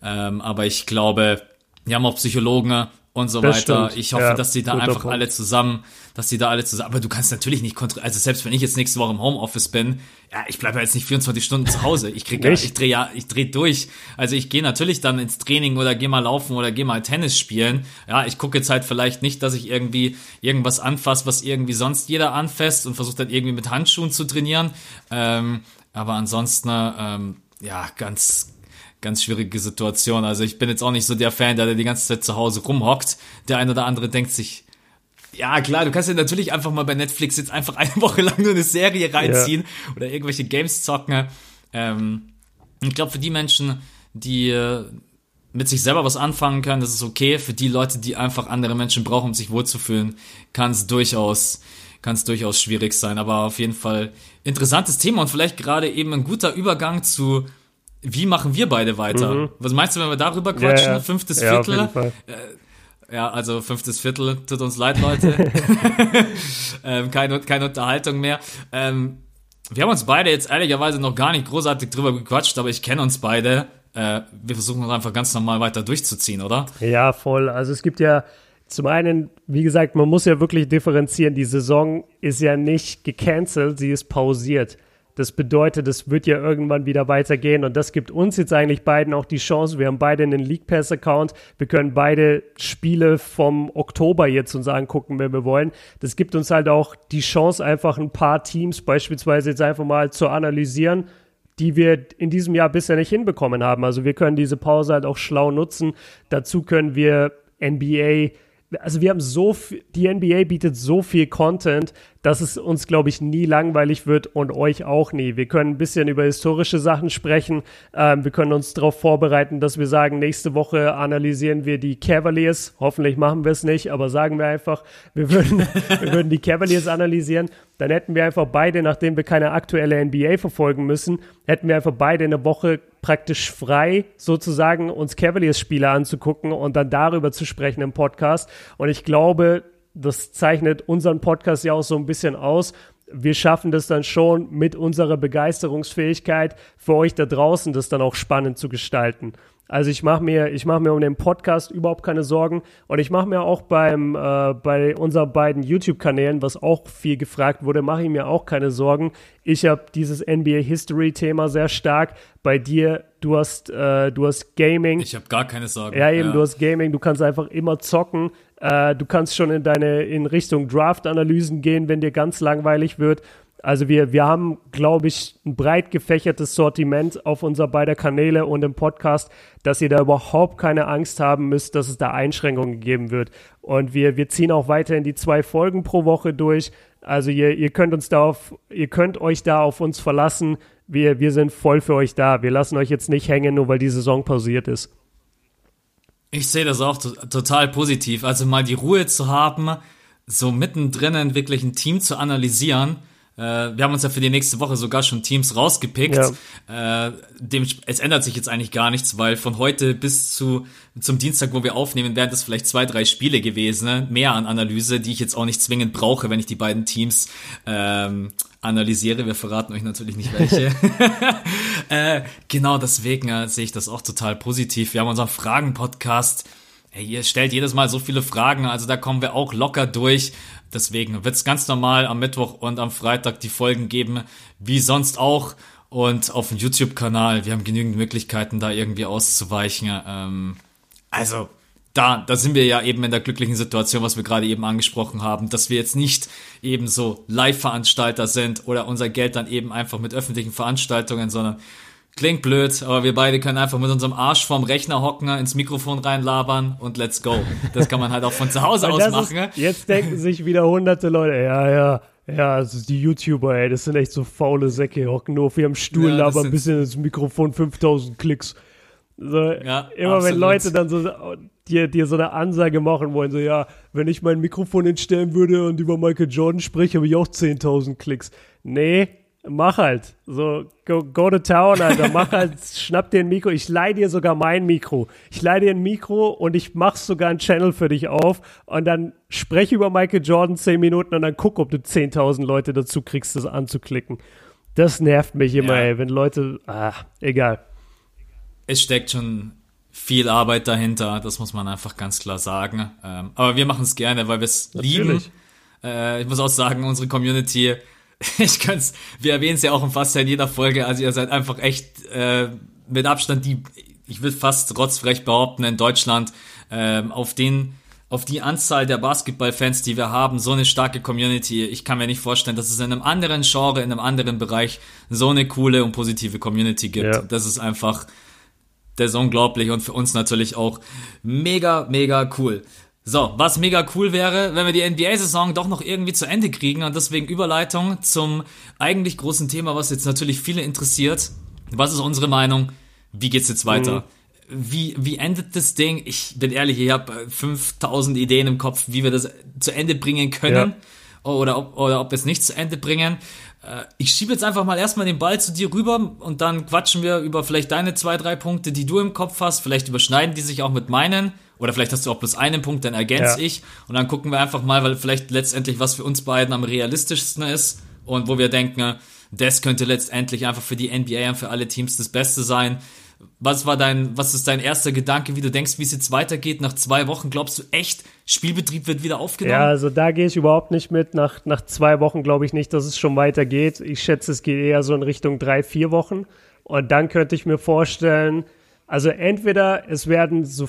Ähm, aber ich glaube, wir haben auch Psychologen und so das weiter. Stimmt. Ich hoffe, ja, dass die da einfach Punkt. alle zusammen, dass die da alle zusammen, aber du kannst natürlich nicht kontrollieren, also selbst wenn ich jetzt nächste Woche im Homeoffice bin, ja, ich bleibe ja jetzt nicht 24 Stunden zu Hause. Ich krieg ich drehe ja, ich drehe durch. Also ich gehe natürlich dann ins Training oder gehe mal laufen oder gehe mal Tennis spielen. Ja, ich gucke jetzt halt vielleicht nicht, dass ich irgendwie irgendwas anfasse, was irgendwie sonst jeder anfasst und versuche dann irgendwie mit Handschuhen zu trainieren. Ähm, aber ansonsten, ähm, ja, ganz, ganz schwierige Situation. Also ich bin jetzt auch nicht so der Fan, der die ganze Zeit zu Hause rumhockt. Der ein oder andere denkt sich, ja, klar, du kannst ja natürlich einfach mal bei Netflix jetzt einfach eine Woche lang nur eine Serie reinziehen ja. oder irgendwelche Games zocken. Ähm, ich glaube, für die Menschen, die äh, mit sich selber was anfangen können, das ist okay. Für die Leute, die einfach andere Menschen brauchen, um sich wohlzufühlen, kann es durchaus, kann es durchaus schwierig sein. Aber auf jeden Fall interessantes Thema und vielleicht gerade eben ein guter Übergang zu wie machen wir beide weiter? Mhm. Was meinst du, wenn wir darüber quatschen? Ja, ja. Fünftes ja, Viertel? Äh, ja, also fünftes Viertel, tut uns leid, Leute. ähm, keine, keine Unterhaltung mehr. Ähm, wir haben uns beide jetzt ehrlicherweise noch gar nicht großartig drüber gequatscht, aber ich kenne uns beide. Äh, wir versuchen uns einfach ganz normal weiter durchzuziehen, oder?
Ja, voll. Also es gibt ja zum einen, wie gesagt, man muss ja wirklich differenzieren. Die Saison ist ja nicht gecancelt, sie ist pausiert. Das bedeutet, es wird ja irgendwann wieder weitergehen und das gibt uns jetzt eigentlich beiden auch die Chance. Wir haben beide einen League Pass Account. Wir können beide Spiele vom Oktober jetzt uns angucken, wenn wir wollen. Das gibt uns halt auch die Chance, einfach ein paar Teams beispielsweise jetzt einfach mal zu analysieren die wir in diesem Jahr bisher nicht hinbekommen haben. Also wir können diese Pause halt auch schlau nutzen. Dazu können wir NBA also wir haben so viel, die NBA bietet so viel Content, dass es uns, glaube ich, nie langweilig wird und euch auch nie. Wir können ein bisschen über historische Sachen sprechen. Ähm, wir können uns darauf vorbereiten, dass wir sagen, nächste Woche analysieren wir die Cavaliers. Hoffentlich machen wir es nicht, aber sagen wir einfach, wir würden, wir würden die Cavaliers analysieren. Dann hätten wir einfach beide, nachdem wir keine aktuelle NBA verfolgen müssen, hätten wir einfach beide eine Woche praktisch frei, sozusagen uns Cavaliers-Spiele anzugucken und dann darüber zu sprechen im Podcast. Und ich glaube, das zeichnet unseren Podcast ja auch so ein bisschen aus. wir schaffen das dann schon mit unserer Begeisterungsfähigkeit für euch da draußen, das dann auch spannend zu gestalten. Also ich mache mir, ich mache mir um den Podcast überhaupt keine Sorgen und ich mache mir auch beim äh, bei unseren beiden YouTube-Kanälen, was auch viel gefragt wurde, mache ich mir auch keine Sorgen. Ich habe dieses NBA History-Thema sehr stark. Bei dir, du hast, äh, du hast Gaming.
Ich habe gar keine Sorgen.
Ja eben, ja. du hast Gaming. Du kannst einfach immer zocken. Äh, du kannst schon in deine in Richtung Draft-Analysen gehen, wenn dir ganz langweilig wird. Also wir, wir haben, glaube ich, ein breit gefächertes Sortiment auf unser beider Kanäle und im Podcast, dass ihr da überhaupt keine Angst haben müsst, dass es da Einschränkungen geben wird. Und wir, wir ziehen auch weiterhin die zwei Folgen pro Woche durch. Also ihr, ihr könnt uns da ihr könnt euch da auf uns verlassen. Wir, wir sind voll für euch da. Wir lassen euch jetzt nicht hängen, nur weil die Saison pausiert ist.
Ich sehe das auch total positiv. Also mal die Ruhe zu haben, so mittendrin wirklich ein Team zu analysieren wir haben uns ja für die nächste Woche sogar schon Teams rausgepickt. Ja. Äh, dem, es ändert sich jetzt eigentlich gar nichts, weil von heute bis zu zum Dienstag, wo wir aufnehmen, wären das vielleicht zwei, drei Spiele gewesen, ne? mehr an Analyse, die ich jetzt auch nicht zwingend brauche, wenn ich die beiden Teams ähm, analysiere. Wir verraten euch natürlich nicht welche. äh, genau deswegen äh, sehe ich das auch total positiv. Wir haben unseren Fragen-Podcast. Hey, ihr stellt jedes Mal so viele Fragen, also da kommen wir auch locker durch. Deswegen wird es ganz normal am Mittwoch und am Freitag die Folgen geben, wie sonst auch. Und auf dem YouTube-Kanal, wir haben genügend Möglichkeiten, da irgendwie auszuweichen. Ähm, also, da, da sind wir ja eben in der glücklichen Situation, was wir gerade eben angesprochen haben, dass wir jetzt nicht eben so Live-Veranstalter sind oder unser Geld dann eben einfach mit öffentlichen Veranstaltungen, sondern Klingt blöd, aber wir beide können einfach mit unserem Arsch vorm Rechner hocken, ins Mikrofon reinlabern und let's go. Das kann man halt auch von zu Hause aus machen.
Ist, jetzt denken sich wieder hunderte Leute, ja, ja, ja, also die YouTuber, ey, das sind echt so faule Säcke, hocken nur auf ihrem Stuhl, ja, labern ein bisschen ins Mikrofon, 5000 Klicks. So, ja, immer absolut. wenn Leute dann so dir, dir so eine Ansage machen wollen, so, ja, wenn ich mein Mikrofon entstellen würde und über Michael Jordan spreche, habe ich auch 10.000 Klicks. Nee, mach halt. So, go, go to town, Alter. Mach halt, schnapp dir ein Mikro. Ich leih dir sogar mein Mikro. Ich leih dir ein Mikro und ich mach sogar einen Channel für dich auf und dann spreche über Michael Jordan zehn Minuten und dann guck, ob du 10.000 Leute dazu kriegst, das anzuklicken. Das nervt mich immer, ja. ey, wenn Leute, ah, egal.
Es steckt schon viel Arbeit dahinter, das muss man einfach ganz klar sagen. Ähm, aber wir machen es gerne, weil wir es lieben. Äh, ich muss auch sagen, unsere Community ich kann's, wir erwähnen es ja auch fast in jeder Folge, also ihr seid einfach echt äh, mit Abstand die, ich will fast rotzfrech behaupten, in Deutschland äh, auf den auf die Anzahl der Basketballfans, die wir haben, so eine starke Community. Ich kann mir nicht vorstellen, dass es in einem anderen Genre, in einem anderen Bereich so eine coole und positive Community gibt. Ja. Das ist einfach, das ist unglaublich und für uns natürlich auch mega, mega cool. So, was mega cool wäre, wenn wir die NBA-Saison doch noch irgendwie zu Ende kriegen und deswegen Überleitung zum eigentlich großen Thema, was jetzt natürlich viele interessiert. Was ist unsere Meinung? Wie geht's jetzt weiter? Mhm. Wie, wie endet das Ding? Ich bin ehrlich, ich habe 5000 Ideen im Kopf, wie wir das zu Ende bringen können. Ja. Oder, ob, oder ob wir es nicht zu Ende bringen. Äh, ich schiebe jetzt einfach mal erstmal den Ball zu dir rüber und dann quatschen wir über vielleicht deine zwei, drei Punkte, die du im Kopf hast. Vielleicht überschneiden die sich auch mit meinen. Oder vielleicht hast du auch bloß einen Punkt, dann ergänze ja. ich. Und dann gucken wir einfach mal, weil vielleicht letztendlich was für uns beiden am realistischsten ist und wo wir denken, das könnte letztendlich einfach für die NBA und für alle Teams das Beste sein. Was war dein, was ist dein erster Gedanke, wie du denkst, wie es jetzt weitergeht? Nach zwei Wochen glaubst du echt, Spielbetrieb wird wieder aufgenommen?
Ja, also da gehe ich überhaupt nicht mit. Nach, nach zwei Wochen glaube ich nicht, dass es schon weitergeht. Ich schätze, es geht eher so in Richtung drei, vier Wochen. Und dann könnte ich mir vorstellen, also entweder es werden so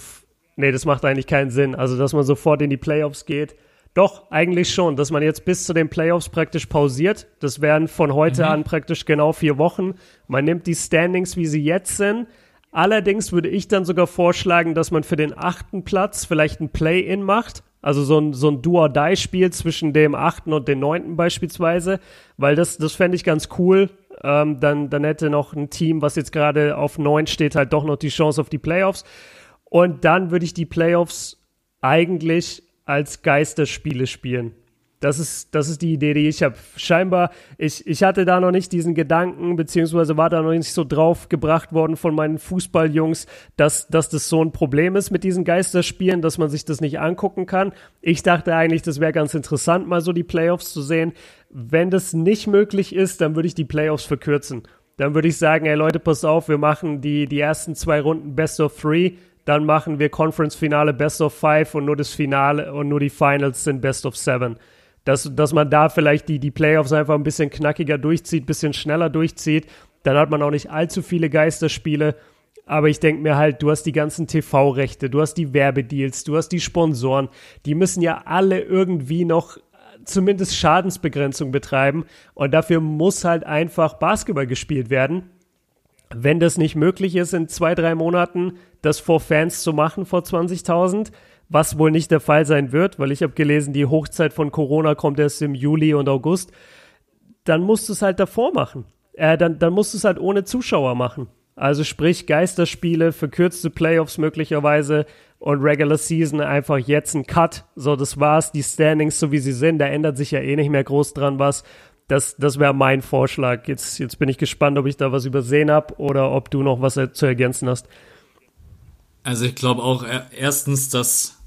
Nee, das macht eigentlich keinen Sinn. Also, dass man sofort in die Playoffs geht. Doch, eigentlich schon, dass man jetzt bis zu den Playoffs praktisch pausiert. Das wären von heute mhm. an praktisch genau vier Wochen. Man nimmt die Standings, wie sie jetzt sind. Allerdings würde ich dann sogar vorschlagen, dass man für den achten Platz vielleicht ein Play-In macht. Also so ein, so ein Do-or-Die-Spiel zwischen dem achten und dem neunten beispielsweise. Weil das, das fände ich ganz cool. Ähm, dann, dann hätte noch ein Team, was jetzt gerade auf neun steht, halt doch noch die Chance auf die Playoffs. Und dann würde ich die Playoffs eigentlich als Geisterspiele spielen. Das ist, das ist die Idee, die ich habe. Scheinbar, ich, ich hatte da noch nicht diesen Gedanken, beziehungsweise war da noch nicht so drauf gebracht worden von meinen Fußballjungs, dass, dass das so ein Problem ist mit diesen Geisterspielen, dass man sich das nicht angucken kann. Ich dachte eigentlich, das wäre ganz interessant, mal so die Playoffs zu sehen. Wenn das nicht möglich ist, dann würde ich die Playoffs verkürzen. Dann würde ich sagen, ey Leute, pass auf, wir machen die, die ersten zwei Runden Best of Three, dann machen wir Conference-Finale Best of Five und nur das Finale und nur die Finals sind Best of Seven dass, dass man da vielleicht die, die Playoffs einfach ein bisschen knackiger durchzieht, ein bisschen schneller durchzieht. Dann hat man auch nicht allzu viele Geisterspiele. Aber ich denke mir halt, du hast die ganzen TV-Rechte, du hast die Werbedeals, du hast die Sponsoren. Die müssen ja alle irgendwie noch zumindest Schadensbegrenzung betreiben. Und dafür muss halt einfach Basketball gespielt werden. Wenn das nicht möglich ist, in zwei, drei Monaten das vor Fans zu machen, vor 20.000, was wohl nicht der Fall sein wird, weil ich habe gelesen, die Hochzeit von Corona kommt erst im Juli und August, dann musst du es halt davor machen. Äh, dann, dann musst du es halt ohne Zuschauer machen. Also sprich Geisterspiele, verkürzte Playoffs möglicherweise und Regular Season einfach jetzt ein Cut. So, das war's. Die Standings, so wie sie sind, da ändert sich ja eh nicht mehr groß dran was. Das, das wäre mein Vorschlag. Jetzt, jetzt bin ich gespannt, ob ich da was übersehen habe oder ob du noch was zu ergänzen hast.
Also ich glaube auch erstens, dass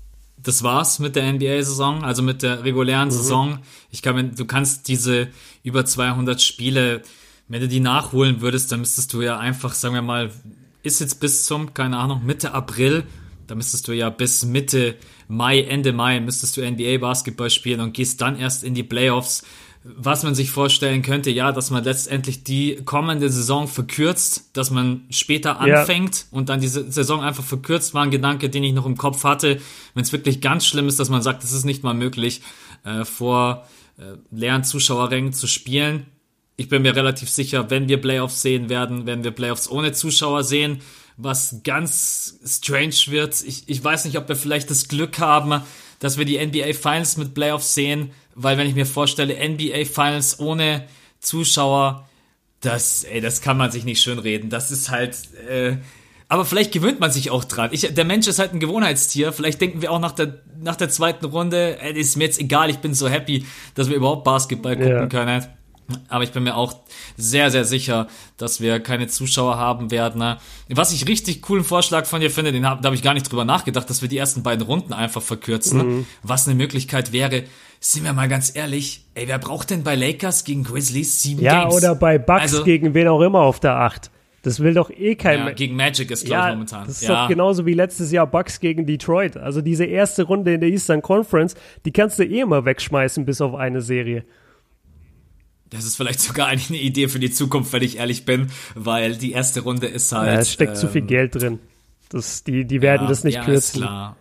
das war's mit der NBA-Saison, also mit der regulären mhm. Saison. Ich kann, du kannst diese über 200 Spiele, wenn du die nachholen würdest, dann müsstest du ja einfach, sagen wir mal, ist jetzt bis zum, keine Ahnung, Mitte April, da müsstest du ja bis Mitte Mai, Ende Mai, müsstest du NBA-Basketball spielen und gehst dann erst in die Playoffs was man sich vorstellen könnte, ja, dass man letztendlich die kommende Saison verkürzt, dass man später anfängt ja. und dann diese Saison einfach verkürzt, war ein Gedanke, den ich noch im Kopf hatte. Wenn es wirklich ganz schlimm ist, dass man sagt, es ist nicht mal möglich, äh, vor äh, leeren Zuschauerrängen zu spielen. Ich bin mir relativ sicher, wenn wir Playoffs sehen werden, werden wir Playoffs ohne Zuschauer sehen, was ganz strange wird. Ich, ich weiß nicht, ob wir vielleicht das Glück haben, dass wir die NBA Finals mit Playoffs sehen weil wenn ich mir vorstelle, NBA Finals ohne Zuschauer, das, ey, das kann man sich nicht schön reden. Das ist halt, äh, aber vielleicht gewöhnt man sich auch dran. Ich, der Mensch ist halt ein Gewohnheitstier. Vielleicht denken wir auch nach der, nach der zweiten Runde, ey, ist mir jetzt egal, ich bin so happy, dass wir überhaupt Basketball gucken ja. können. Aber ich bin mir auch sehr, sehr sicher, dass wir keine Zuschauer haben werden. Ne? Was ich richtig coolen Vorschlag von dir finde, den hab, da habe ich gar nicht drüber nachgedacht, dass wir die ersten beiden Runden einfach verkürzen. Ne? Mhm. Was eine Möglichkeit wäre, sind wir mal ganz ehrlich, ey, wer braucht denn bei Lakers gegen Grizzlies sieben
ja,
Games?
Ja, oder bei Bucks also, gegen wen auch immer auf der Acht. Das will doch eh kein. Ja,
gegen Magic ist, glaube ja, ich, momentan.
Das ist ja. doch genauso wie letztes Jahr Bucks gegen Detroit. Also diese erste Runde in der Eastern Conference, die kannst du eh immer wegschmeißen, bis auf eine Serie.
Das ist vielleicht sogar eine Idee für die Zukunft, wenn ich ehrlich bin, weil die erste Runde ist halt. Ja,
es steckt ähm, zu viel ähm, Geld drin. Das, die, die werden ja, das nicht
ja,
kürzen.
Ist klar.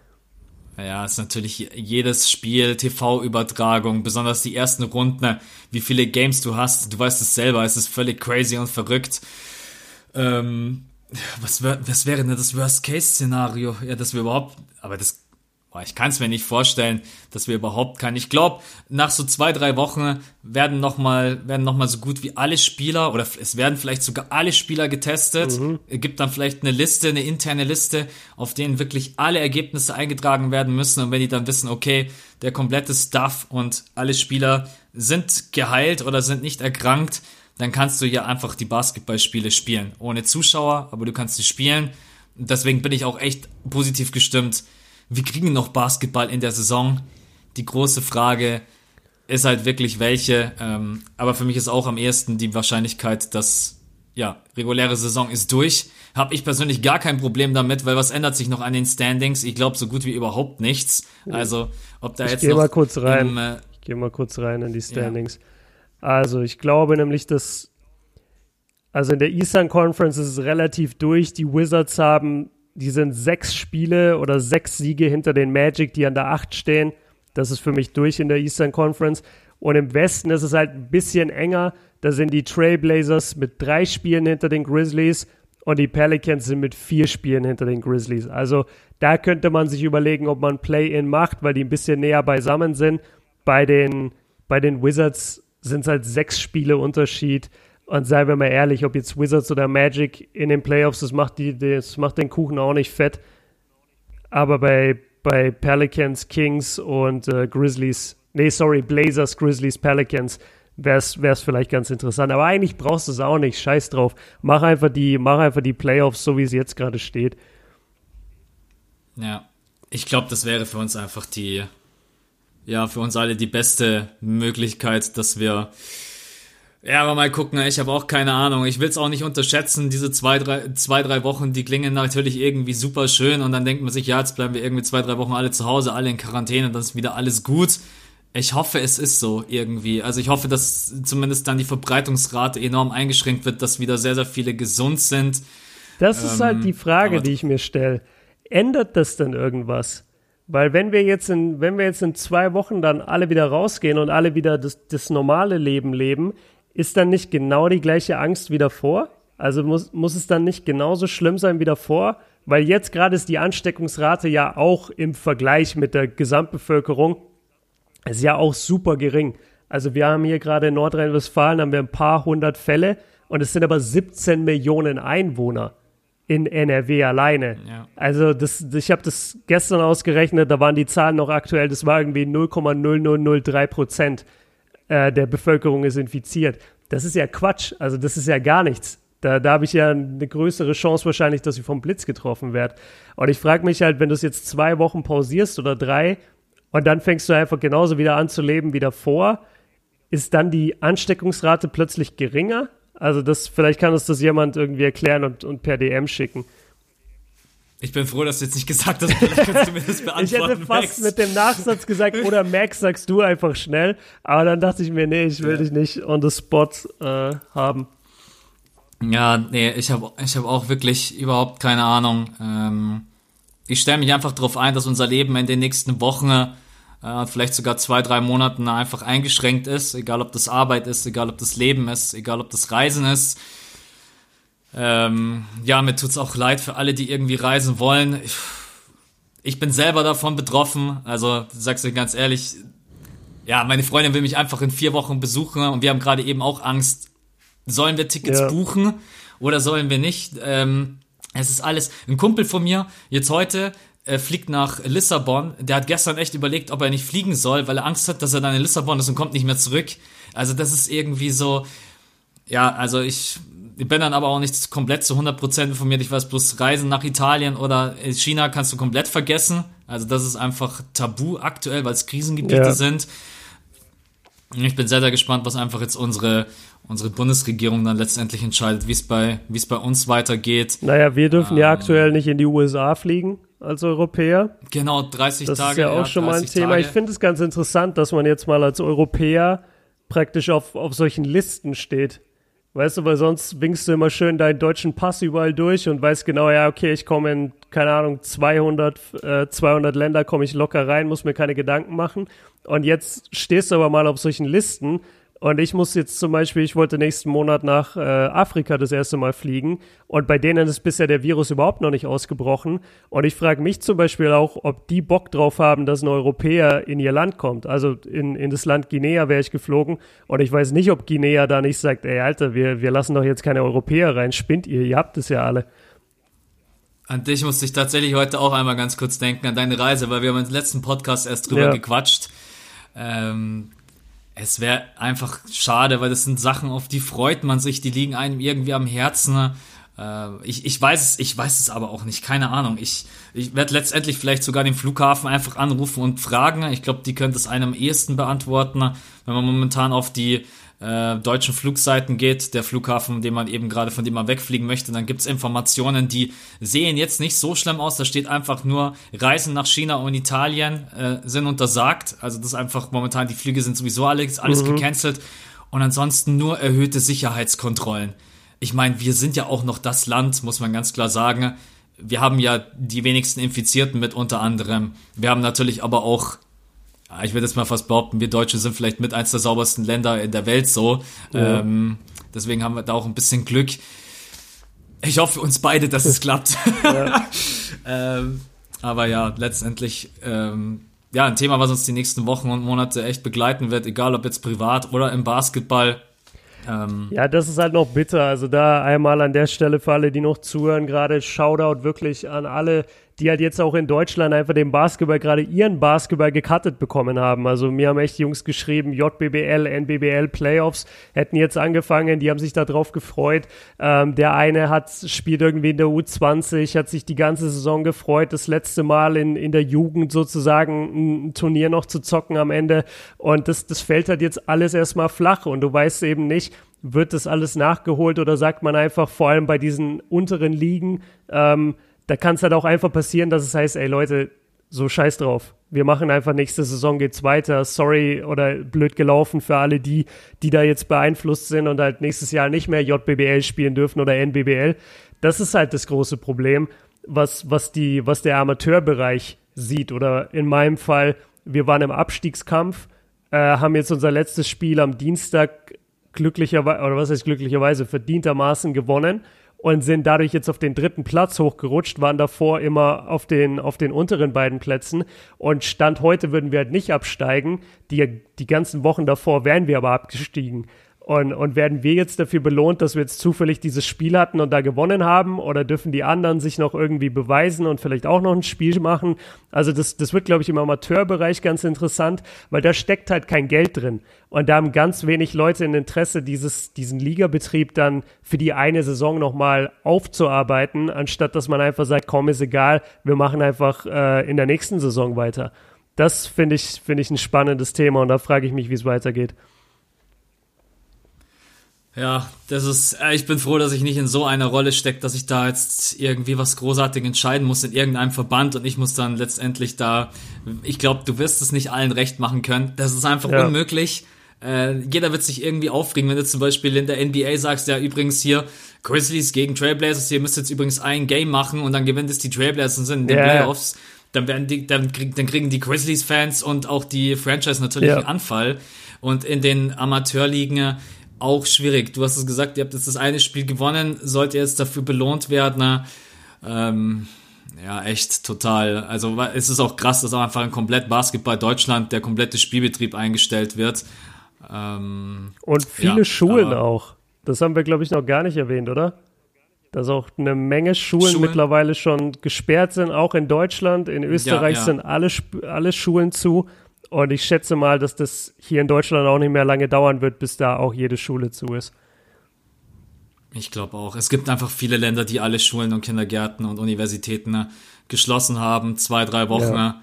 Ja, ist natürlich jedes Spiel, TV-Übertragung, besonders die ersten Runden, wie viele Games du hast, du weißt es selber, es ist völlig crazy und verrückt. Ähm, was, wär, was wäre denn das Worst-Case-Szenario? Ja, dass wir überhaupt, aber das Boah, ich kann es mir nicht vorstellen, dass wir überhaupt keinen. Ich glaube, nach so zwei, drei Wochen werden nochmal werden noch mal so gut wie alle Spieler oder es werden vielleicht sogar alle Spieler getestet. Mhm. Es gibt dann vielleicht eine Liste, eine interne Liste, auf denen wirklich alle Ergebnisse eingetragen werden müssen. Und wenn die dann wissen, okay, der komplette Stuff und alle Spieler sind geheilt oder sind nicht erkrankt, dann kannst du ja einfach die Basketballspiele spielen. Ohne Zuschauer, aber du kannst sie spielen. Deswegen bin ich auch echt positiv gestimmt wir kriegen noch Basketball in der Saison. Die große Frage ist halt wirklich welche. Ähm, aber für mich ist auch am ehesten die Wahrscheinlichkeit, dass ja reguläre Saison ist durch. Habe ich persönlich gar kein Problem damit, weil was ändert sich noch an den Standings? Ich glaube so gut wie überhaupt nichts. Also ob da
ich
jetzt
geh noch mal kurz rein. Im, äh, ich gehe mal kurz rein in die Standings. Ja. Also ich glaube nämlich, dass also in der Eastern Conference ist es relativ durch. Die Wizards haben die sind sechs Spiele oder sechs Siege hinter den Magic, die an der Acht stehen. Das ist für mich durch in der Eastern Conference. Und im Westen ist es halt ein bisschen enger. Da sind die Trailblazers mit drei Spielen hinter den Grizzlies und die Pelicans sind mit vier Spielen hinter den Grizzlies. Also da könnte man sich überlegen, ob man Play-In macht, weil die ein bisschen näher beisammen sind. Bei den, bei den Wizards sind es halt sechs Spiele Unterschied. Und seien wir mal ehrlich, ob jetzt Wizards oder Magic in den Playoffs, das macht, die, das macht den Kuchen auch nicht fett. Aber bei, bei Pelicans, Kings und äh, Grizzlies Nee, sorry, Blazers, Grizzlies, Pelicans wäre es vielleicht ganz interessant. Aber eigentlich brauchst du es auch nicht. Scheiß drauf. Mach einfach die, mach einfach die Playoffs, so wie es jetzt gerade steht.
Ja. Ich glaube, das wäre für uns einfach die, ja, für uns alle die beste Möglichkeit, dass wir ja, aber mal gucken, ich habe auch keine Ahnung. Ich will es auch nicht unterschätzen. Diese zwei drei, zwei, drei Wochen, die klingen natürlich irgendwie super schön und dann denkt man sich, ja, jetzt bleiben wir irgendwie zwei, drei Wochen alle zu Hause, alle in Quarantäne, dann ist wieder alles gut. Ich hoffe, es ist so irgendwie. Also ich hoffe, dass zumindest dann die Verbreitungsrate enorm eingeschränkt wird, dass wieder sehr, sehr viele gesund sind.
Das ist halt ähm, halt die Frage, die ich mir stelle. Ändert das denn irgendwas? Weil wenn wir jetzt in, wenn wir jetzt in zwei Wochen dann alle wieder rausgehen und alle wieder das, das normale Leben leben, ist dann nicht genau die gleiche Angst wie davor? Also muss, muss es dann nicht genauso schlimm sein wie davor? Weil jetzt gerade ist die Ansteckungsrate ja auch im Vergleich mit der Gesamtbevölkerung ist ja auch super gering. Also wir haben hier gerade in Nordrhein-Westfalen haben wir ein paar hundert Fälle und es sind aber 17 Millionen Einwohner in NRW alleine. Ja. Also das, ich habe das gestern ausgerechnet, da waren die Zahlen noch aktuell, das war irgendwie 0,0003 Prozent äh, der Bevölkerung ist infiziert. Das ist ja Quatsch. Also das ist ja gar nichts. Da, da habe ich ja eine größere Chance wahrscheinlich, dass ich vom Blitz getroffen werde. Und ich frage mich halt, wenn du es jetzt zwei Wochen pausierst oder drei und dann fängst du einfach genauso wieder an zu leben wie davor, ist dann die Ansteckungsrate plötzlich geringer? Also das, vielleicht kann uns das jemand irgendwie erklären und, und per DM schicken.
Ich bin froh, dass du jetzt nicht gesagt hast, vielleicht kannst du mir das beantworten.
ich hätte fast Max. mit dem Nachsatz gesagt, oder Max, sagst du einfach schnell. Aber dann dachte ich mir, nee, ich will ja. dich nicht on the spot äh, haben.
Ja, nee, ich habe ich hab auch wirklich überhaupt keine Ahnung. Ähm, ich stelle mich einfach darauf ein, dass unser Leben in den nächsten Wochen, äh, vielleicht sogar zwei, drei Monaten einfach eingeschränkt ist. Egal, ob das Arbeit ist, egal, ob das Leben ist, egal, ob das Reisen ist. Ähm, ja, mir tut's auch leid für alle, die irgendwie reisen wollen. Ich, ich bin selber davon betroffen. Also, sagst du ganz ehrlich, ja, meine Freundin will mich einfach in vier Wochen besuchen und wir haben gerade eben auch Angst. Sollen wir Tickets ja. buchen oder sollen wir nicht? Ähm, es ist alles. Ein Kumpel von mir, jetzt heute, äh, fliegt nach Lissabon. Der hat gestern echt überlegt, ob er nicht fliegen soll, weil er Angst hat, dass er dann in Lissabon ist und kommt nicht mehr zurück. Also, das ist irgendwie so. Ja, also ich ich bin dann aber auch nicht komplett zu 100% informiert. Ich weiß bloß, Reisen nach Italien oder China kannst du komplett vergessen. Also das ist einfach tabu aktuell, weil es Krisengebiete ja. sind. Ich bin sehr, sehr gespannt, was einfach jetzt unsere, unsere Bundesregierung dann letztendlich entscheidet, wie es bei, wie es bei uns weitergeht.
Naja, wir dürfen ähm, ja aktuell nicht in die USA fliegen als Europäer.
Genau, 30
das
Tage.
Das ist ja auch schon mal ein Thema. Tage. Ich finde es ganz interessant, dass man jetzt mal als Europäer praktisch auf, auf solchen Listen steht. Weißt du, weil sonst winkst du immer schön deinen deutschen Pass überall durch und weißt genau, ja, okay, ich komme in, keine Ahnung, 200, äh, 200 Länder, komme ich locker rein, muss mir keine Gedanken machen. Und jetzt stehst du aber mal auf solchen Listen und ich muss jetzt zum Beispiel, ich wollte nächsten Monat nach äh, Afrika das erste Mal fliegen und bei denen ist bisher der Virus überhaupt noch nicht ausgebrochen. Und ich frage mich zum Beispiel auch, ob die Bock drauf haben, dass ein Europäer in ihr Land kommt. Also in, in das Land Guinea wäre ich geflogen und ich weiß nicht, ob Guinea da nicht sagt, ey Alter, wir, wir lassen doch jetzt keine Europäer rein, spinnt ihr, ihr habt es ja alle.
An dich musste ich tatsächlich heute auch einmal ganz kurz denken, an deine Reise, weil wir haben im letzten Podcast erst drüber ja. gequatscht. Ähm, es wäre einfach schade, weil das sind Sachen, auf die freut man sich, die liegen einem irgendwie am Herzen. Äh, ich, ich weiß es, ich weiß es aber auch nicht, keine Ahnung. Ich, ich werde letztendlich vielleicht sogar den Flughafen einfach anrufen und fragen. Ich glaube, die können das einem am ehesten beantworten, wenn man momentan auf die äh, deutschen Flugseiten geht, der Flughafen, den man eben gerade von dem man wegfliegen möchte, dann gibt's Informationen, die sehen jetzt nicht so schlimm aus. Da steht einfach nur, Reisen nach China und Italien äh, sind untersagt. Also das ist einfach momentan, die Flüge sind sowieso alles, alles mhm. gecancelt. Und ansonsten nur erhöhte Sicherheitskontrollen. Ich meine, wir sind ja auch noch das Land, muss man ganz klar sagen. Wir haben ja die wenigsten Infizierten mit unter anderem. Wir haben natürlich aber auch ich würde jetzt mal fast behaupten, wir Deutsche sind vielleicht mit eins der saubersten Länder in der Welt so. Ja. Ähm, deswegen haben wir da auch ein bisschen Glück. Ich hoffe für uns beide, dass es klappt. Ja. ähm, aber ja, letztendlich, ähm, ja, ein Thema, was uns die nächsten Wochen und Monate echt begleiten wird, egal ob jetzt privat oder im Basketball.
Ähm, ja, das ist halt noch bitter. Also da einmal an der Stelle für alle, die noch zuhören, gerade Shoutout wirklich an alle, die halt jetzt auch in Deutschland einfach den Basketball, gerade ihren Basketball gecuttet bekommen haben. Also mir haben echt Jungs geschrieben, JBBL, NBBL Playoffs hätten jetzt angefangen, die haben sich darauf gefreut. Ähm, der eine hat, spielt irgendwie in der U20, hat sich die ganze Saison gefreut, das letzte Mal in, in der Jugend sozusagen ein Turnier noch zu zocken am Ende. Und das, das fällt halt jetzt alles erstmal flach und du weißt eben nicht, wird das alles nachgeholt oder sagt man einfach, vor allem bei diesen unteren Ligen, ähm, da kann es halt auch einfach passieren, dass es heißt, ey Leute, so scheiß drauf. Wir machen einfach nächste Saison geht's weiter. Sorry oder blöd gelaufen für alle die, die da jetzt beeinflusst sind und halt nächstes Jahr nicht mehr JBBL spielen dürfen oder NBBL. Das ist halt das große Problem, was, was die, was der Amateurbereich sieht. Oder in meinem Fall, wir waren im Abstiegskampf, äh, haben jetzt unser letztes Spiel am Dienstag glücklicherweise, oder was heißt glücklicherweise, verdientermaßen gewonnen und sind dadurch jetzt auf den dritten Platz hochgerutscht, waren davor immer auf den, auf den unteren beiden Plätzen und Stand heute würden wir halt nicht absteigen. Die, die ganzen Wochen davor wären wir aber abgestiegen. Und, und werden wir jetzt dafür belohnt, dass wir jetzt zufällig dieses Spiel hatten und da gewonnen haben? Oder dürfen die anderen sich noch irgendwie beweisen und vielleicht auch noch ein Spiel machen? Also das, das wird, glaube ich, im Amateurbereich ganz interessant, weil da steckt halt kein Geld drin. Und da haben ganz wenig Leute ein Interesse, dieses, diesen Ligabetrieb dann für die eine Saison nochmal aufzuarbeiten, anstatt dass man einfach sagt, komm, ist egal, wir machen einfach äh, in der nächsten Saison weiter. Das finde ich, finde ich ein spannendes Thema und da frage ich mich, wie es weitergeht.
Ja, das ist, äh, ich bin froh, dass ich nicht in so einer Rolle stecke, dass ich da jetzt irgendwie was großartig entscheiden muss in irgendeinem Verband und ich muss dann letztendlich da, ich glaube, du wirst es nicht allen recht machen können. Das ist einfach ja. unmöglich. Äh, jeder wird sich irgendwie aufregen, wenn du zum Beispiel in der NBA sagst, ja, übrigens hier, Grizzlies gegen Trailblazers, ihr müsst jetzt übrigens ein Game machen und dann gewinnt es die Trailblazers und sind in den yeah. Playoffs. Dann werden die, dann, krieg, dann kriegen die Grizzlies-Fans und auch die Franchise natürlich ja. einen Anfall. Und in den Amateurligen auch schwierig. Du hast es gesagt, ihr habt jetzt das eine Spiel gewonnen, sollt ihr jetzt dafür belohnt werden. Ähm, ja, echt total. Also es ist auch krass, dass auch einfach ein komplett Basketball Deutschland, der komplette Spielbetrieb eingestellt wird.
Ähm, Und viele ja, Schulen auch. Das haben wir, glaube ich, noch gar nicht erwähnt, oder? Dass auch eine Menge Schulen, Schulen, mittlerweile schon gesperrt sind, auch in Deutschland. In Österreich ja, ja. sind alle, alle Schulen zu. Und ich schätze mal, dass das hier in Deutschland auch nicht mehr lange dauern wird, bis da auch jede Schule zu ist.
Ich glaube auch. Es gibt einfach viele Länder, die alle Schulen und Kindergärten und Universitäten ne, geschlossen haben, zwei, drei Wochen. Ja.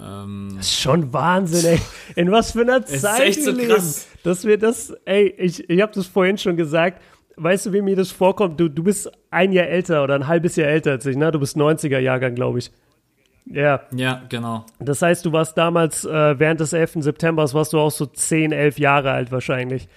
Ähm, das ist schon Wahnsinn, ey. In was für einer Zeit ist echt so krass. dass wir das, ey, ich, ich habe das vorhin schon gesagt. Weißt du, wie mir das vorkommt? Du, du bist ein Jahr älter oder ein halbes Jahr älter als ich, ne? Du bist 90er Jahrgang, glaube ich.
Ja. Ja, genau.
Das heißt, du warst damals, äh, während des 11. September, warst du auch so 10, 11 Jahre alt wahrscheinlich.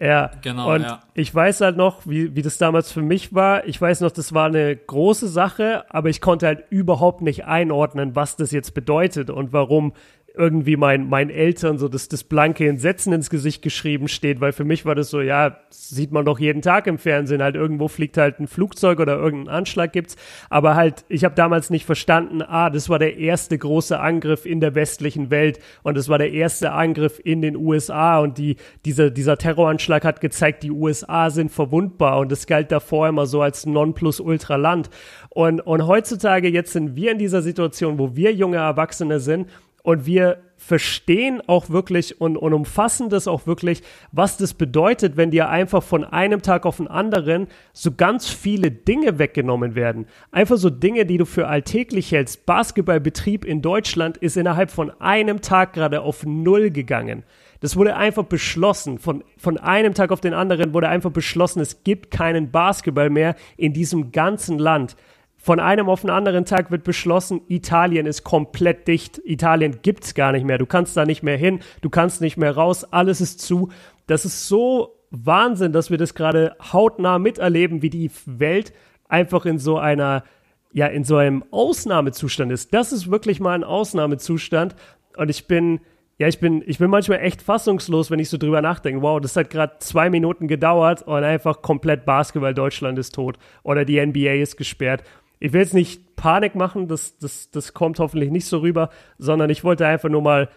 Ja, genau. Und ja. ich weiß halt noch, wie, wie das damals für mich war. Ich weiß noch, das war eine große Sache, aber ich konnte halt überhaupt nicht einordnen, was das jetzt bedeutet und warum irgendwie mein, meinen Eltern so das, das blanke Entsetzen ins Gesicht geschrieben steht, weil für mich war das so, ja, sieht man doch jeden Tag im Fernsehen, halt irgendwo fliegt halt ein Flugzeug oder irgendein Anschlag gibt's, aber halt, ich habe damals nicht verstanden, ah, das war der erste große Angriff in der westlichen Welt und das war der erste Angriff in den USA und die, dieser, dieser Terroranschlag hat gezeigt, die USA sind verwundbar und das galt davor immer so als Nonplusultra-Land. Und, und heutzutage, jetzt sind wir in dieser Situation, wo wir junge Erwachsene sind und wir verstehen auch wirklich und, und umfassen das auch wirklich, was das bedeutet, wenn dir einfach von einem Tag auf den anderen so ganz viele Dinge weggenommen werden. Einfach so Dinge, die du für alltäglich hältst. Basketballbetrieb in Deutschland ist innerhalb von einem Tag gerade auf Null gegangen. Das wurde einfach beschlossen. Von, von einem Tag auf den anderen wurde einfach beschlossen, es gibt keinen Basketball mehr in diesem ganzen Land. Von einem auf den anderen Tag wird beschlossen, Italien ist komplett dicht. Italien gibt es gar nicht mehr. Du kannst da nicht mehr hin, du kannst nicht mehr raus, alles ist zu. Das ist so Wahnsinn, dass wir das gerade hautnah miterleben, wie die Welt einfach in so einer, ja, in so einem Ausnahmezustand ist. Das ist wirklich mal ein Ausnahmezustand. Und ich bin, ja, ich bin, ich bin manchmal echt fassungslos, wenn ich so drüber nachdenke. Wow, das hat gerade zwei Minuten gedauert und einfach komplett Basketball Deutschland ist tot oder die NBA ist gesperrt ich will jetzt nicht Panik machen, das, das, das kommt hoffentlich nicht so rüber, sondern ich wollte einfach nur mal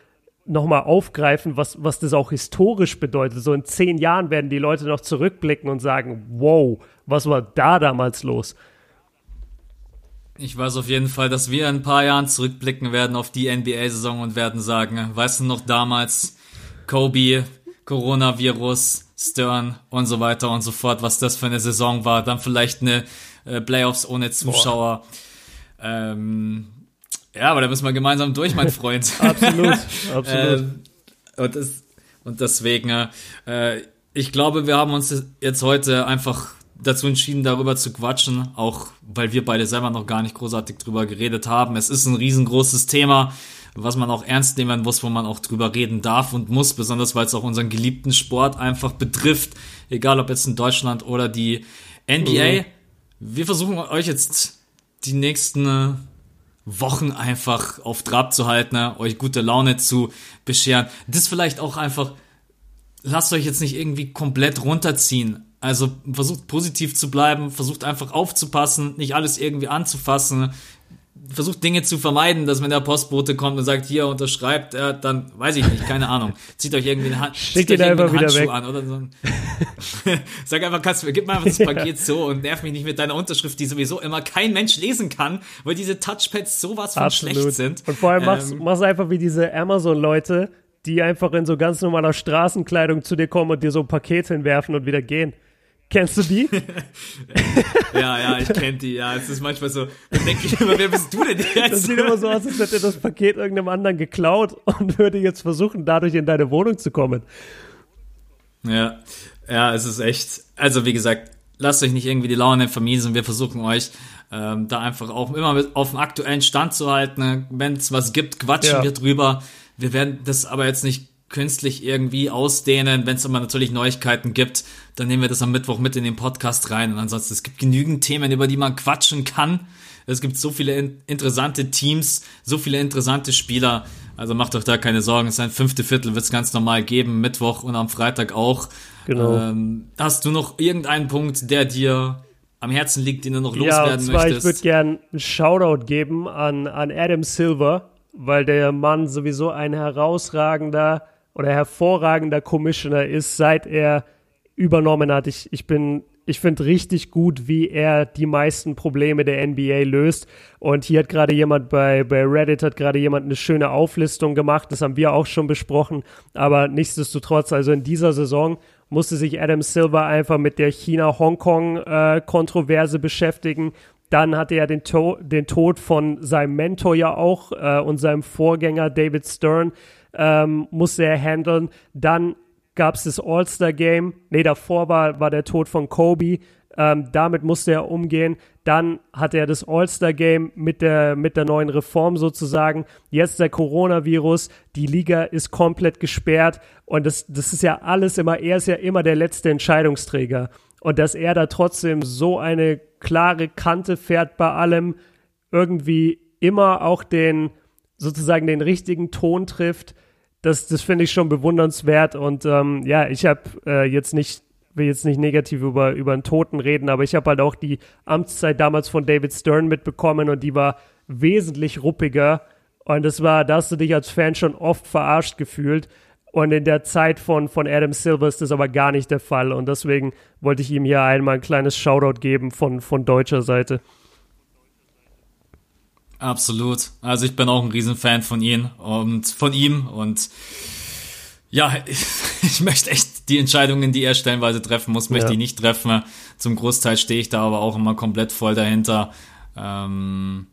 nochmal aufgreifen, was, was das auch historisch bedeutet. So in zehn Jahren werden die Leute noch zurückblicken und sagen, wow, was war da damals los?
Ich weiß auf jeden Fall, dass wir in ein paar Jahren zurückblicken werden auf die NBA-Saison und werden sagen, weißt du noch damals, Kobe, Coronavirus, Stern und so weiter und so fort, was das für eine Saison war. Dann vielleicht eine äh, Playoffs ohne Zuschauer. Ähm, ja, aber da müssen wir gemeinsam durch, mein Freund.
absolut, absolut. ähm,
und, das, und deswegen, äh, ich glaube, wir haben uns jetzt heute einfach dazu entschieden, darüber zu quatschen, auch weil wir beide selber noch gar nicht großartig drüber geredet haben. Es ist ein riesengroßes Thema, was man auch ernst nehmen muss, wo man auch drüber reden darf und muss, besonders weil es auch unseren geliebten Sport einfach betrifft, egal ob jetzt in Deutschland oder die NBA. Mhm. Wir versuchen euch jetzt die nächsten Wochen einfach auf Trab zu halten, euch gute Laune zu bescheren. Das vielleicht auch einfach, lasst euch jetzt nicht irgendwie komplett runterziehen. Also versucht positiv zu bleiben, versucht einfach aufzupassen, nicht alles irgendwie anzufassen, versucht Dinge zu vermeiden, dass wenn der Postbote kommt und sagt, hier unterschreibt, er, dann weiß ich nicht, keine Ahnung. Zieht euch irgendwie eine Hand,
Schickt zieht euch irgendwie einen Handschuh
an oder so. Sag einfach, kannst gib mir einfach das Paket ja. so und nerv mich nicht mit deiner Unterschrift, die sowieso immer kein Mensch lesen kann, weil diese Touchpads sowas von Absolut. schlecht sind.
Und vor allem machst, ähm, machst einfach wie diese Amazon-Leute, die einfach in so ganz normaler Straßenkleidung zu dir kommen und dir so ein Paket hinwerfen und wieder gehen. Kennst du die?
ja, ja, ich kenne die, ja. Es ist manchmal so, dann denke ich immer, wer bist du denn jetzt?
Das sieht immer so aus, als hätte das Paket irgendeinem anderen geklaut und würde jetzt versuchen, dadurch in deine Wohnung zu kommen.
Ja, ja, es ist echt, also wie gesagt, lasst euch nicht irgendwie die Laune vermiesen. Wir versuchen euch ähm, da einfach auch immer auf dem aktuellen Stand zu halten. Wenn es was gibt, quatschen ja. wir drüber. Wir werden das aber jetzt nicht künstlich irgendwie ausdehnen. Wenn es aber natürlich Neuigkeiten gibt, dann nehmen wir das am Mittwoch mit in den Podcast rein. Und ansonsten, es gibt genügend Themen, über die man quatschen kann. Es gibt so viele in interessante Teams, so viele interessante Spieler. Also macht euch da keine Sorgen. Es ist ein fünfte Viertel, wird es ganz normal geben, Mittwoch und am Freitag auch. Genau. Ähm, hast du noch irgendeinen Punkt, der dir am Herzen liegt, den du noch loswerden ja, und zwar,
möchtest? Ich würde gerne einen Shoutout geben an, an Adam Silver, weil der Mann sowieso ein herausragender oder hervorragender Commissioner ist, seit er übernommen hat. Ich, ich bin, ich finde richtig gut, wie er die meisten Probleme der NBA löst. Und hier hat gerade jemand bei, bei Reddit hat gerade jemand eine schöne Auflistung gemacht. Das haben wir auch schon besprochen. Aber nichtsdestotrotz, also in dieser Saison musste sich Adam Silver einfach mit der China-Hongkong-Kontroverse äh, beschäftigen. Dann hatte er den, to den Tod von seinem Mentor ja auch äh, und seinem Vorgänger David Stern ähm, musste er handeln. Dann gab es das All-Star-Game. Nee, davor war, war der Tod von Kobe. Ähm, damit musste er umgehen. Dann hatte er das All-Star-Game mit der, mit der neuen Reform sozusagen. Jetzt der Coronavirus. Die Liga ist komplett gesperrt. Und das, das ist ja alles immer, er ist ja immer der letzte Entscheidungsträger. Und dass er da trotzdem so eine klare Kante fährt bei allem, irgendwie immer auch den, sozusagen den richtigen Ton trifft, das, das finde ich schon bewundernswert. Und ähm, ja, ich habe äh, jetzt nicht, will jetzt nicht negativ über, über einen Toten reden, aber ich habe halt auch die Amtszeit damals von David Stern mitbekommen und die war wesentlich ruppiger. Und das war, da hast du dich als Fan schon oft verarscht gefühlt. Und in der Zeit von, von Adam Silver ist das aber gar nicht der Fall. Und deswegen wollte ich ihm hier einmal ein kleines Shoutout geben von, von deutscher Seite.
Absolut. Also ich bin auch ein Riesenfan von ihm und von ihm und ja, ich, ich möchte echt die Entscheidungen, die er stellenweise treffen muss, möchte ja. ich nicht treffen. Zum Großteil stehe ich da aber auch immer komplett voll dahinter. Ähm,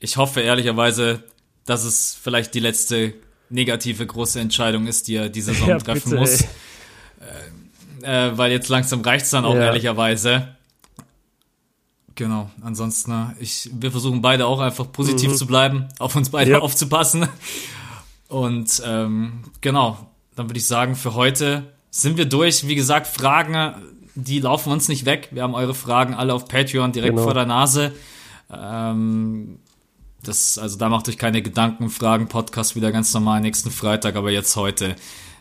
ich hoffe ehrlicherweise, dass es vielleicht die letzte negative große Entscheidung ist, die er diese Saison ja, treffen bitte, muss. Äh, äh, weil jetzt langsam reicht's dann auch ja. ehrlicherweise. Genau, ansonsten, ich, wir versuchen beide auch einfach positiv mhm. zu bleiben, auf uns beide yep. aufzupassen. Und ähm, genau, dann würde ich sagen, für heute sind wir durch. Wie gesagt, Fragen, die laufen uns nicht weg. Wir haben eure Fragen alle auf Patreon direkt genau. vor der Nase. Ähm, das, also da macht euch keine Gedanken. Fragen, Podcast wieder ganz normal nächsten Freitag, aber jetzt heute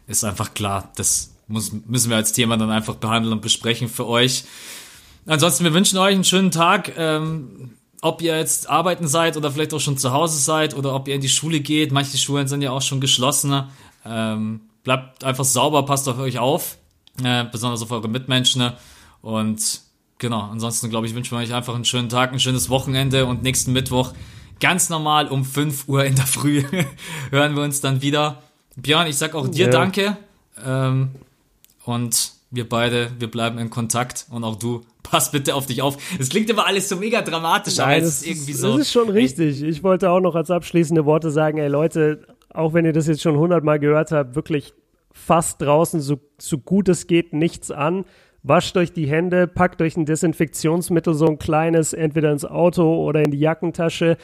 ist einfach klar, das muss, müssen wir als Thema dann einfach behandeln und besprechen für euch. Ansonsten, wir wünschen euch einen schönen Tag. Ähm, ob ihr jetzt arbeiten seid oder vielleicht auch schon zu Hause seid oder ob ihr in die Schule geht. Manche Schulen sind ja auch schon geschlossen. Ähm, bleibt einfach sauber, passt auf euch auf, äh, besonders auf eure Mitmenschen. Und genau, ansonsten glaube ich, wünschen wir euch einfach einen schönen Tag, ein schönes Wochenende und nächsten Mittwoch ganz normal um 5 Uhr in der Früh hören wir uns dann wieder. Björn, ich sag auch dir ja. danke. Ähm, und wir beide, wir bleiben in Kontakt und auch du, pass bitte auf dich auf. Es klingt immer alles so mega dramatisch, Nein, aber es ist irgendwie so.
Das ist schon richtig. Ich wollte auch noch als abschließende Worte sagen, ey Leute, auch wenn ihr das jetzt schon hundertmal gehört habt, wirklich fast draußen so, so gut es geht nichts an. Wascht euch die Hände, packt euch ein Desinfektionsmittel, so ein kleines, entweder ins Auto oder in die Jackentasche.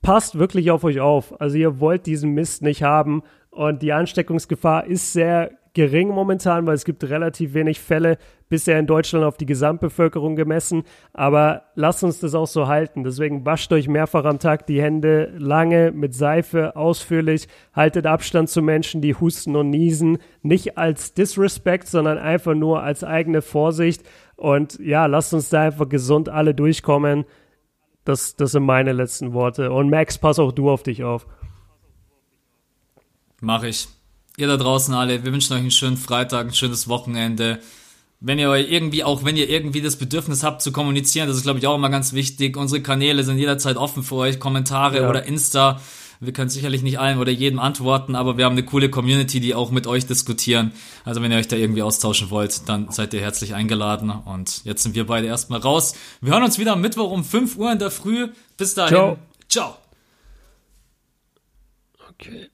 Passt wirklich auf euch auf. Also ihr wollt diesen Mist nicht haben und die Ansteckungsgefahr ist sehr gering momentan, weil es gibt relativ wenig Fälle bisher in Deutschland auf die Gesamtbevölkerung gemessen. Aber lasst uns das auch so halten. Deswegen wascht euch mehrfach am Tag die Hände lange mit Seife, ausführlich. Haltet Abstand zu Menschen, die husten und niesen. Nicht als Disrespect, sondern einfach nur als eigene Vorsicht. Und ja, lasst uns da einfach gesund alle durchkommen. Das, das sind meine letzten Worte. Und Max, pass auch du auf dich auf.
Mach ich ihr da draußen alle, wir wünschen euch einen schönen Freitag, ein schönes Wochenende. Wenn ihr euch irgendwie, auch wenn ihr irgendwie das Bedürfnis habt zu kommunizieren, das ist glaube ich auch immer ganz wichtig. Unsere Kanäle sind jederzeit offen für euch, Kommentare ja. oder Insta. Wir können sicherlich nicht allen oder jedem antworten, aber wir haben eine coole Community, die auch mit euch diskutieren. Also wenn ihr euch da irgendwie austauschen wollt, dann seid ihr herzlich eingeladen. Und jetzt sind wir beide erstmal raus. Wir hören uns wieder am Mittwoch um 5 Uhr in der Früh. Bis dahin. Ciao. Ciao. Okay.